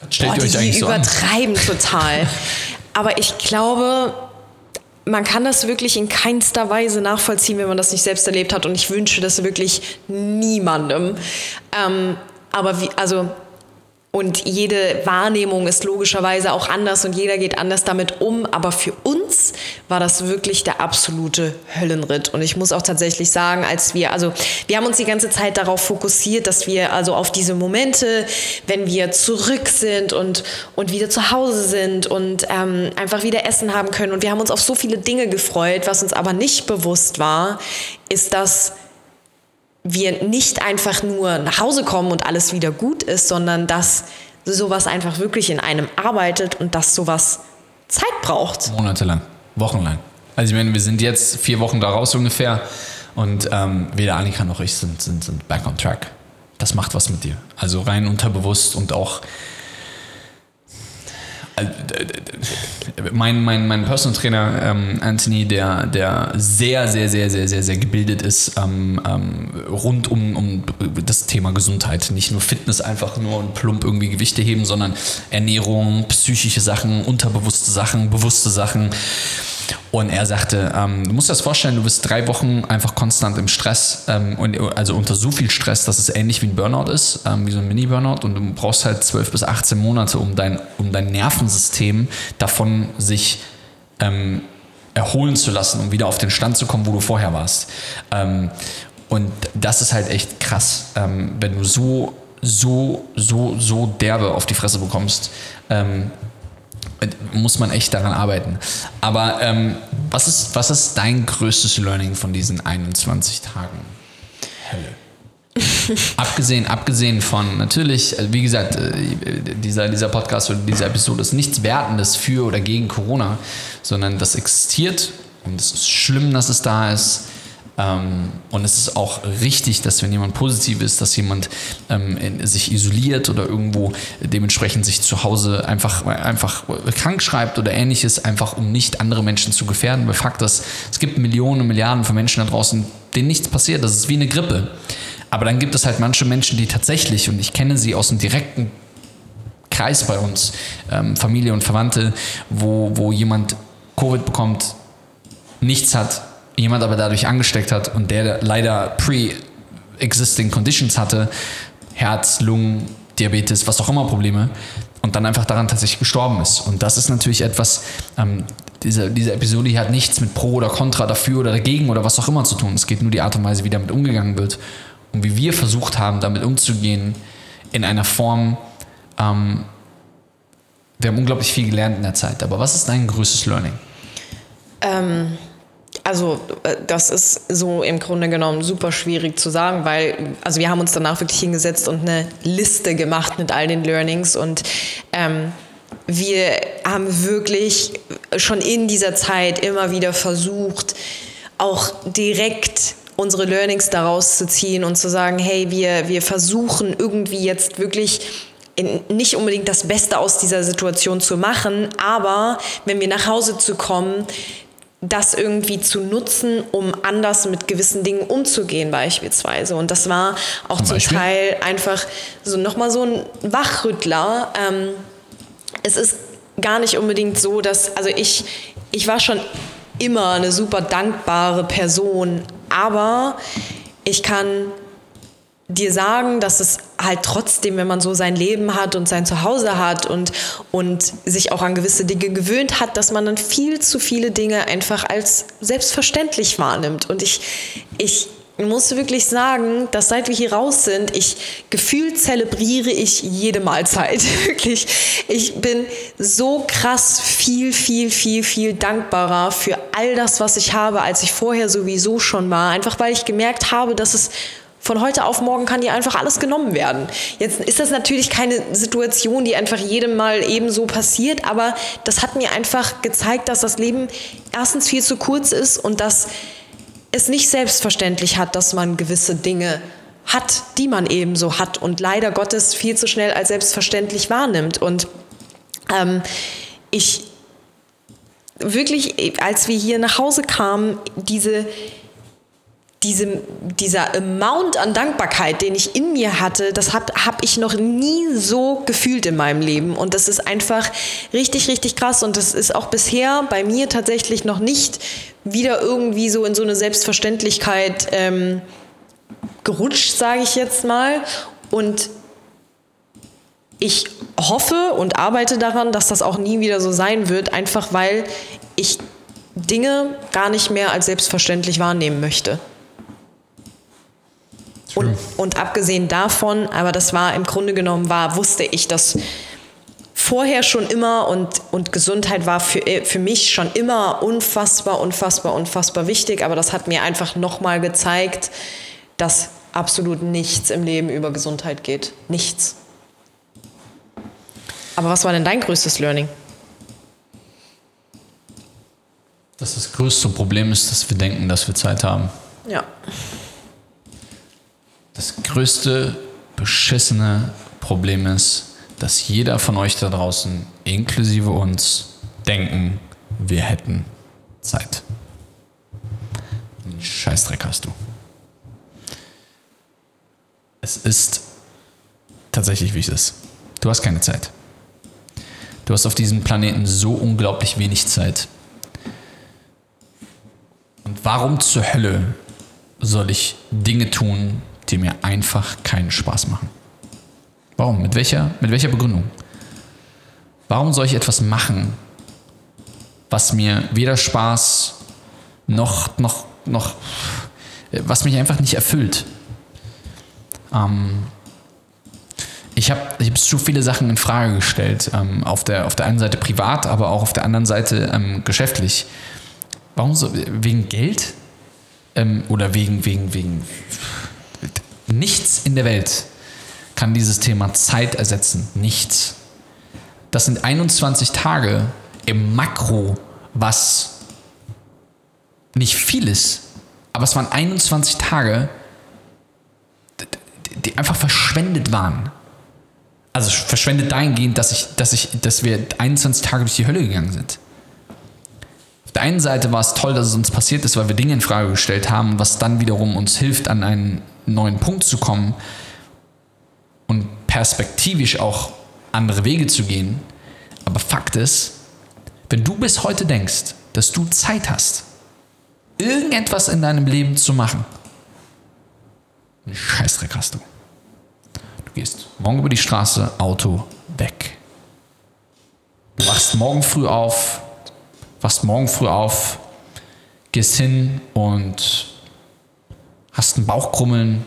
boah, die eigentlich so an? übertreiben total. Aber ich glaube, man kann das wirklich in keinster Weise nachvollziehen, wenn man das nicht selbst erlebt hat. Und ich wünsche das wirklich niemandem. Ähm, aber wie, also, und jede Wahrnehmung ist logischerweise auch anders und jeder geht anders damit um. Aber für uns war das wirklich der absolute Höllenritt. Und ich muss auch tatsächlich sagen, als wir, also wir haben uns die ganze Zeit darauf fokussiert, dass wir also auf diese Momente, wenn wir zurück sind und, und wieder zu Hause sind und ähm, einfach wieder Essen haben können. Und wir haben uns auf so viele Dinge gefreut. Was uns aber nicht bewusst war, ist, dass wir nicht einfach nur nach Hause kommen und alles wieder gut ist, sondern dass sowas einfach wirklich in einem arbeitet und dass sowas Zeit braucht. Monatelang, wochenlang. Also ich meine, wir sind jetzt vier Wochen da raus ungefähr und ähm, weder Annika noch ich sind, sind, sind back on track. Das macht was mit dir. Also rein unterbewusst und auch äh, d- d- mein, mein, mein Personal Trainer ähm, Anthony, der, der sehr, sehr, sehr, sehr, sehr, sehr gebildet ist ähm, ähm, rund um, um das Thema Gesundheit. Nicht nur Fitness einfach nur und plump irgendwie Gewichte heben, sondern Ernährung, psychische Sachen, unterbewusste Sachen, bewusste Sachen. Und er sagte, ähm, du musst dir das vorstellen, du bist drei Wochen einfach konstant im Stress, ähm, und, also unter so viel Stress, dass es ähnlich wie ein Burnout ist, ähm, wie so ein Mini-Burnout. Und du brauchst halt 12 bis 18 Monate, um dein, um dein Nervensystem davon sich ähm, erholen zu lassen, um wieder auf den Stand zu kommen, wo du vorher warst. Ähm, und das ist halt echt krass, ähm, wenn du so, so, so, so derbe auf die Fresse bekommst. Muss man echt daran arbeiten. Aber ähm, was, ist, was ist dein größtes Learning von diesen 21 Tagen? Hölle. abgesehen, abgesehen von natürlich, äh, wie gesagt, äh, dieser, dieser Podcast oder diese Episode ist nichts Wertendes für oder gegen Corona, sondern das existiert und es ist schlimm, dass es da ist. Ähm, und es ist auch richtig, dass wenn jemand positiv ist, dass jemand ähm, sich isoliert oder irgendwo dementsprechend sich zu Hause einfach, einfach krank schreibt oder ähnliches, einfach um nicht andere Menschen zu gefährden. Weil Fakt ist, es gibt Millionen und Milliarden von Menschen da draußen, denen nichts passiert. Das ist wie eine Grippe. Aber dann gibt es halt manche Menschen, die tatsächlich, und ich kenne sie aus dem direkten Kreis bei uns, ähm, Familie und Verwandte, wo, wo jemand Covid bekommt, nichts hat, jemand aber dadurch angesteckt hat und der leider pre-existing Conditions hatte, Herz, Lungen, Diabetes, was auch immer Probleme, und dann einfach daran tatsächlich gestorben ist. Und das ist natürlich etwas, ähm, diese, diese Episode hier hat nichts mit Pro oder Contra dafür oder dagegen oder was auch immer zu tun. Es geht nur die Art und Weise, wie damit umgegangen wird und wie wir versucht haben, damit umzugehen in einer Form, ähm, wir haben unglaublich viel gelernt in der Zeit. Aber was ist dein größtes Learning? Ähm, also äh, das ist so im Grunde genommen super schwierig zu sagen, weil also wir haben uns danach wirklich hingesetzt und eine Liste gemacht mit all den Learnings und ähm, wir haben wirklich schon in dieser Zeit immer wieder versucht, auch direkt unsere Learnings daraus zu ziehen und zu sagen, hey, wir, wir versuchen irgendwie jetzt wirklich in, nicht unbedingt das Beste aus dieser Situation zu machen, aber wenn wir nach Hause zu kommen, das irgendwie zu nutzen, um anders mit gewissen Dingen umzugehen beispielsweise. Und das war auch Zum? Teil einfach so nochmal so ein Wachrüttler. Ähm, es ist gar nicht unbedingt so, dass, also ich, ich war schon immer eine super dankbare Person, aber ich kann dir sagen, dass es halt trotzdem, wenn man so sein Leben hat und sein Zuhause hat und, und sich auch an gewisse Dinge gewöhnt hat, dass man dann viel zu viele Dinge einfach als selbstverständlich wahrnimmt. Und ich, ich muss wirklich sagen, dass seit wir hier raus sind, ich gefühlt zelebriere ich jede Mahlzeit. Wirklich. Ich bin so krass viel, viel, viel, viel dankbarer für all das, was ich habe, als ich vorher sowieso schon war. Einfach weil ich gemerkt habe, dass es von heute auf morgen kann dir einfach alles genommen werden. Jetzt ist das natürlich keine Situation, die einfach jedem Mal ebenso passiert, aber das hat mir einfach gezeigt, dass das Leben erstens viel zu kurz ist und dass es nicht selbstverständlich hat, dass man gewisse Dinge hat, die man eben so hat und leider Gottes viel zu schnell als selbstverständlich wahrnimmt. Und ähm, ich wirklich, als wir hier nach Hause kamen, diese diese, dieser Amount an Dankbarkeit, den ich in mir hatte, das habe hab ich noch nie so gefühlt in meinem Leben. Und das ist einfach richtig, richtig krass. Und das ist auch bisher bei mir tatsächlich noch nicht wieder irgendwie so in so eine Selbstverständlichkeit ähm, gerutscht, sage ich jetzt mal. Und ich hoffe und arbeite daran, dass das auch nie wieder so sein wird, einfach weil ich Dinge gar nicht mehr als selbstverständlich wahrnehmen möchte. Und, und, abgesehen davon, aber das war im Grunde genommen war, wusste ich das vorher schon immer und, und Gesundheit war für, für mich schon immer unfassbar, unfassbar, unfassbar wichtig. Aber das hat mir einfach nochmal gezeigt, dass absolut nichts im Leben über Gesundheit geht. Nichts. Aber was war denn dein größtes Learning? Dass das größte Problem ist, dass wir denken, dass wir Zeit haben. Ja. Das größte beschissene Problem ist, dass jeder von euch da draußen, inklusive uns, denken, wir hätten Zeit. Scheißdreck hast du. Es ist tatsächlich, wie es ist. Du hast keine Zeit. Du hast auf diesem Planeten so unglaublich wenig Zeit. Und warum zur Hölle soll ich Dinge tun, die mir einfach keinen Spaß machen. Warum? Mit welcher, mit welcher Begründung? Warum soll ich etwas machen, was mir weder Spaß noch, noch, noch, was mich einfach nicht erfüllt? Ähm, ich habe ich hab zu viele Sachen in Frage gestellt. Ähm, auf, der, auf der einen Seite privat, aber auch auf der anderen Seite ähm, geschäftlich. Warum so? Wegen Geld? Ähm, oder wegen, wegen, wegen Nichts in der Welt kann dieses Thema Zeit ersetzen. Nichts. Das sind 21 Tage im Makro, was nicht viel ist, aber es waren 21 Tage, die einfach verschwendet waren. Also verschwendet dahingehend, dass, ich, dass, ich, dass wir 21 Tage durch die Hölle gegangen sind. Auf der einen Seite war es toll, dass es uns passiert ist, weil wir Dinge in Frage gestellt haben, was dann wiederum uns hilft, an einen neuen Punkt zu kommen und perspektivisch auch andere Wege zu gehen. Aber Fakt ist, wenn du bis heute denkst, dass du Zeit hast, irgendetwas in deinem Leben zu machen, einen Scheißdreck hast du. Du gehst morgen über die Straße, Auto, weg. Du wachst morgen früh auf, wachst morgen früh auf, gehst hin und hast ein Bauchkrummeln,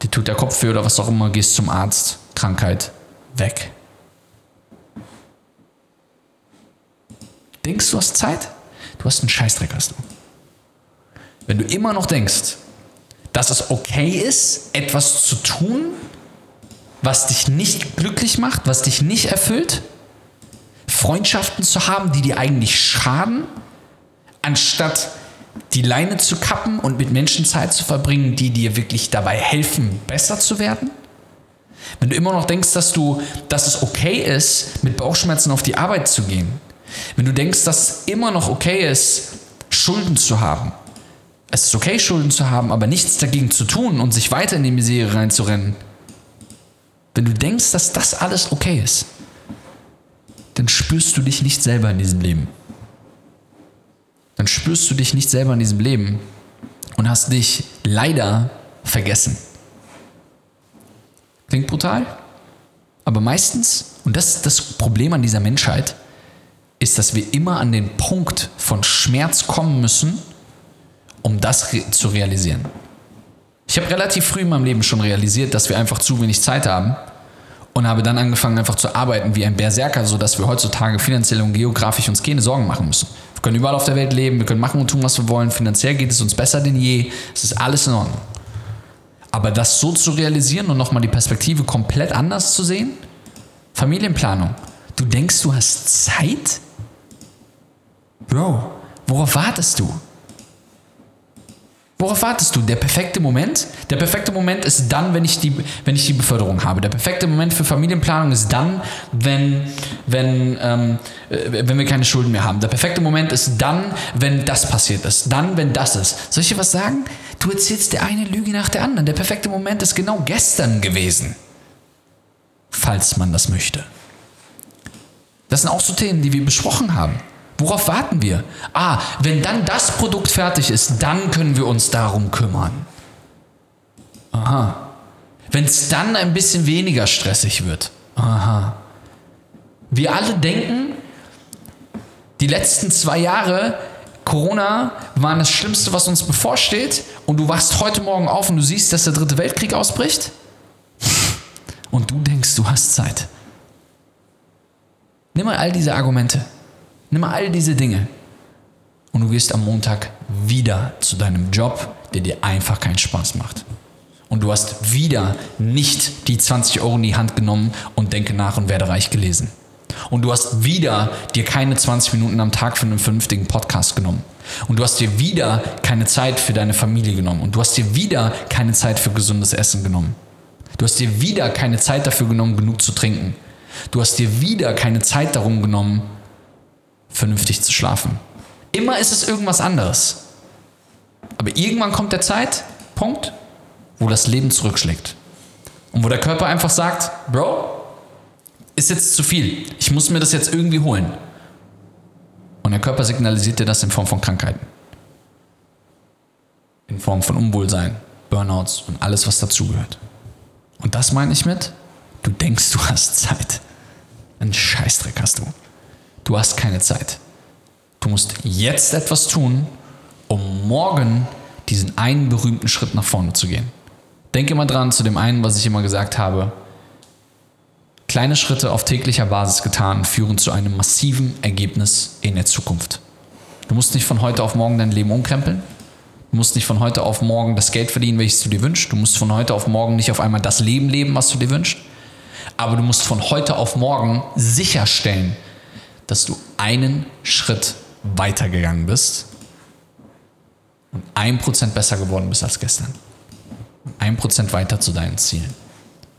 dir tut der Kopf weh oder was auch immer, gehst zum Arzt, Krankheit, weg. Denkst du hast Zeit? Du hast einen Scheißdreck, hast du. Wenn du immer noch denkst, dass es okay ist, etwas zu tun, was dich nicht glücklich macht, was dich nicht erfüllt, Freundschaften zu haben, die dir eigentlich schaden, anstatt die Leine zu kappen und mit Menschen Zeit zu verbringen, die dir wirklich dabei helfen, besser zu werden? Wenn du immer noch denkst, dass du, dass es okay ist, mit Bauchschmerzen auf die Arbeit zu gehen, wenn du denkst, dass es immer noch okay ist, Schulden zu haben, es ist okay, Schulden zu haben, aber nichts dagegen zu tun und sich weiter in die Misere reinzurennen, wenn du denkst, dass das alles okay ist, dann spürst du dich nicht selber in diesem Leben dann spürst du dich nicht selber in diesem Leben und hast dich leider vergessen. Klingt brutal, aber meistens, und das ist das Problem an dieser Menschheit, ist, dass wir immer an den Punkt von Schmerz kommen müssen, um das re zu realisieren. Ich habe relativ früh in meinem Leben schon realisiert, dass wir einfach zu wenig Zeit haben und habe dann angefangen einfach zu arbeiten wie ein Berserker, sodass wir heutzutage finanziell und geografisch uns keine Sorgen machen müssen. Wir können überall auf der Welt leben, wir können machen und tun, was wir wollen. Finanziell geht es uns besser denn je. Es ist alles in Ordnung. Aber das so zu realisieren und nochmal die Perspektive komplett anders zu sehen, Familienplanung. Du denkst, du hast Zeit? Bro, worauf wartest du? Worauf wartest du? Der perfekte Moment? Der perfekte Moment ist dann, wenn ich die, wenn ich die Beförderung habe. Der perfekte Moment für Familienplanung ist dann, wenn, wenn, ähm, äh, wenn wir keine Schulden mehr haben. Der perfekte Moment ist dann, wenn das passiert ist. Dann, wenn das ist. Soll ich dir was sagen? Du erzählst der eine Lüge nach der anderen. Der perfekte Moment ist genau gestern gewesen. Falls man das möchte. Das sind auch so Themen, die wir besprochen haben. Worauf warten wir? Ah, wenn dann das Produkt fertig ist, dann können wir uns darum kümmern. Aha. Wenn es dann ein bisschen weniger stressig wird. Aha. Wir alle denken, die letzten zwei Jahre Corona waren das Schlimmste, was uns bevorsteht. Und du wachst heute Morgen auf und du siehst, dass der dritte Weltkrieg ausbricht. Und du denkst, du hast Zeit. Nimm mal all diese Argumente. Nimm all diese Dinge. Und du gehst am Montag wieder zu deinem Job, der dir einfach keinen Spaß macht. Und du hast wieder nicht die 20 Euro in die Hand genommen und denke nach und werde reich gelesen. Und du hast wieder dir keine 20 Minuten am Tag für einen vernünftigen Podcast genommen. Und du hast dir wieder keine Zeit für deine Familie genommen. Und du hast dir wieder keine Zeit für gesundes Essen genommen. Du hast dir wieder keine Zeit dafür genommen, genug zu trinken. Du hast dir wieder keine Zeit darum genommen, vernünftig zu schlafen. Immer ist es irgendwas anderes. Aber irgendwann kommt der Zeitpunkt, wo das Leben zurückschlägt. Und wo der Körper einfach sagt, Bro, ist jetzt zu viel. Ich muss mir das jetzt irgendwie holen. Und der Körper signalisiert dir das in Form von Krankheiten. In Form von Unwohlsein, Burnouts und alles, was dazugehört. Und das meine ich mit, du denkst, du hast Zeit. Ein Scheißdreck hast du. Du hast keine Zeit. Du musst jetzt etwas tun, um morgen diesen einen berühmten Schritt nach vorne zu gehen. Denke immer dran zu dem einen, was ich immer gesagt habe. Kleine Schritte auf täglicher Basis getan führen zu einem massiven Ergebnis in der Zukunft. Du musst nicht von heute auf morgen dein Leben umkrempeln. Du musst nicht von heute auf morgen das Geld verdienen, welches du dir wünschst. Du musst von heute auf morgen nicht auf einmal das Leben leben, was du dir wünschst. Aber du musst von heute auf morgen sicherstellen, dass du einen Schritt weitergegangen bist und ein Prozent besser geworden bist als gestern. Ein Prozent weiter zu deinen Zielen.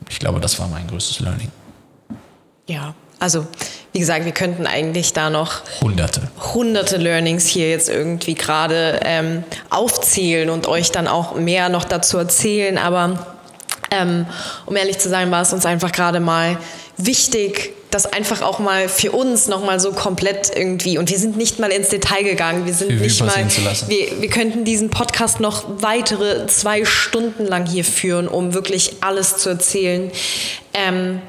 Ich glaube, das war mein größtes Learning. Ja, also wie gesagt, wir könnten eigentlich da noch Hunderte. hunderte Learnings hier jetzt irgendwie gerade ähm, aufzählen und euch dann auch mehr noch dazu erzählen. Aber ähm, um ehrlich zu sein, war es uns einfach gerade mal wichtig, das einfach auch mal für uns nochmal so komplett irgendwie, und wir sind nicht mal ins Detail gegangen, wir sind Revue nicht mal, wir, wir könnten diesen Podcast noch weitere zwei Stunden lang hier führen, um wirklich alles zu erzählen. Ähm,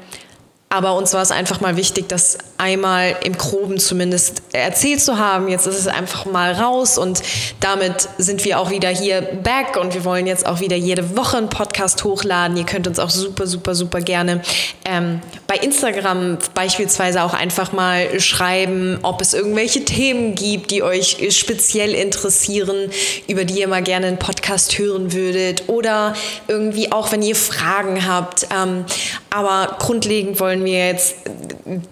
aber uns war es einfach mal wichtig, das einmal im Groben zumindest erzählt zu haben. Jetzt ist es einfach mal raus und damit sind wir auch wieder hier back und wir wollen jetzt auch wieder jede Woche einen Podcast hochladen. Ihr könnt uns auch super, super, super gerne ähm, bei Instagram beispielsweise auch einfach mal schreiben, ob es irgendwelche Themen gibt, die euch speziell interessieren, über die ihr mal gerne einen Podcast hören würdet oder irgendwie auch, wenn ihr Fragen habt. Ähm, aber grundlegend wollen wir jetzt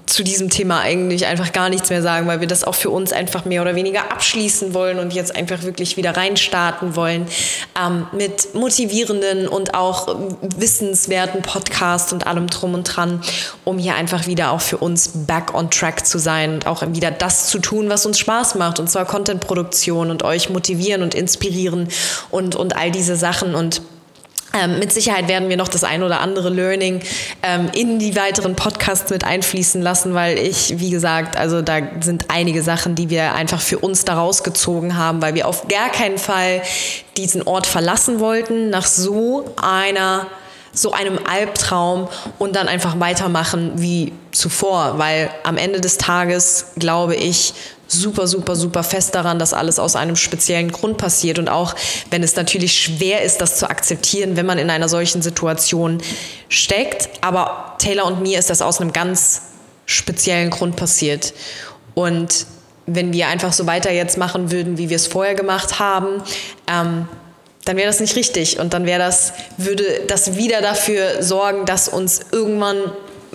zu diesem Thema eigentlich einfach gar nichts mehr sagen, weil wir das auch für uns einfach mehr oder weniger abschließen wollen und jetzt einfach wirklich wieder reinstarten wollen ähm, mit motivierenden und auch wissenswerten Podcasts und allem drum und dran, um hier einfach wieder auch für uns back on track zu sein und auch wieder das zu tun, was uns Spaß macht und zwar Contentproduktion und euch motivieren und inspirieren und, und all diese Sachen. Und ähm, mit Sicherheit werden wir noch das ein oder andere Learning ähm, in die weiteren Podcasts mit einfließen lassen, weil ich, wie gesagt, also da sind einige Sachen, die wir einfach für uns daraus gezogen haben, weil wir auf gar keinen Fall diesen Ort verlassen wollten nach so einer so einem Albtraum und dann einfach weitermachen wie zuvor, weil am Ende des Tages glaube ich, super, super, super fest daran, dass alles aus einem speziellen Grund passiert. Und auch wenn es natürlich schwer ist, das zu akzeptieren, wenn man in einer solchen Situation steckt. Aber Taylor und mir ist das aus einem ganz speziellen Grund passiert. Und wenn wir einfach so weiter jetzt machen würden, wie wir es vorher gemacht haben, ähm, dann wäre das nicht richtig und dann wäre das, würde das wieder dafür sorgen, dass uns irgendwann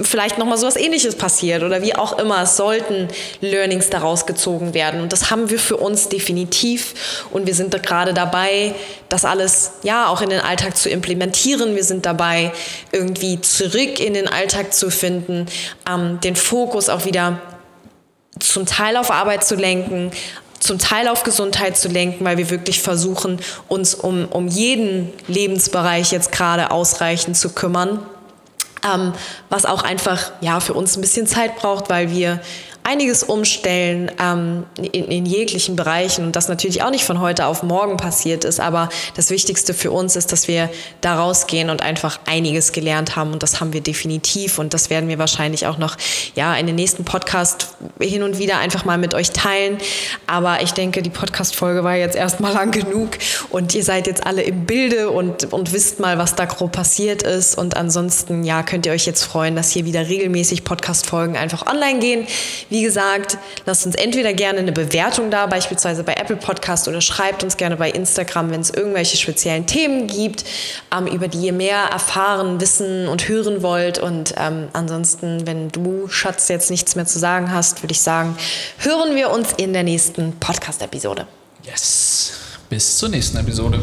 vielleicht nochmal so was ähnliches passiert oder wie auch immer. Es sollten Learnings daraus gezogen werden. Und das haben wir für uns definitiv. Und wir sind gerade dabei, das alles ja auch in den Alltag zu implementieren. Wir sind dabei, irgendwie zurück in den Alltag zu finden, ähm, den Fokus auch wieder zum Teil auf Arbeit zu lenken, zum Teil auf Gesundheit zu lenken, weil wir wirklich versuchen, uns um, um jeden Lebensbereich jetzt gerade ausreichend zu kümmern. Ähm, was auch einfach ja, für uns ein bisschen Zeit braucht, weil wir einiges umstellen ähm, in, in, jeglichen Bereichen und das natürlich auch nicht von heute auf morgen passiert ist. Aber das Wichtigste für uns ist, dass wir da rausgehen und einfach einiges gelernt haben und das haben wir definitiv und das werden wir wahrscheinlich auch noch ja in den nächsten Podcast hin und wieder einfach mal mit euch teilen. Aber ich denke, die Podcast-Folge war jetzt erstmal lang genug und ihr seid jetzt alle im Bilde und, und wisst mal, was da grob passiert ist. Und ansonsten, ja, könnt ihr euch jetzt freuen, dass hier wieder regelmäßig Podcast-Folgen einfach online gehen. Wie gesagt, lasst uns entweder gerne eine Bewertung da, beispielsweise bei Apple Podcast oder schreibt uns gerne bei Instagram, wenn es irgendwelche speziellen Themen gibt, ähm, über die ihr mehr erfahren, wissen und hören wollt. Und ähm, ansonsten, wenn du, Schatz, jetzt nichts mehr zu sagen hast, würde ich sagen, hören wir uns in der nächsten Podcast-Episode. Yes. Bis zur nächsten Episode.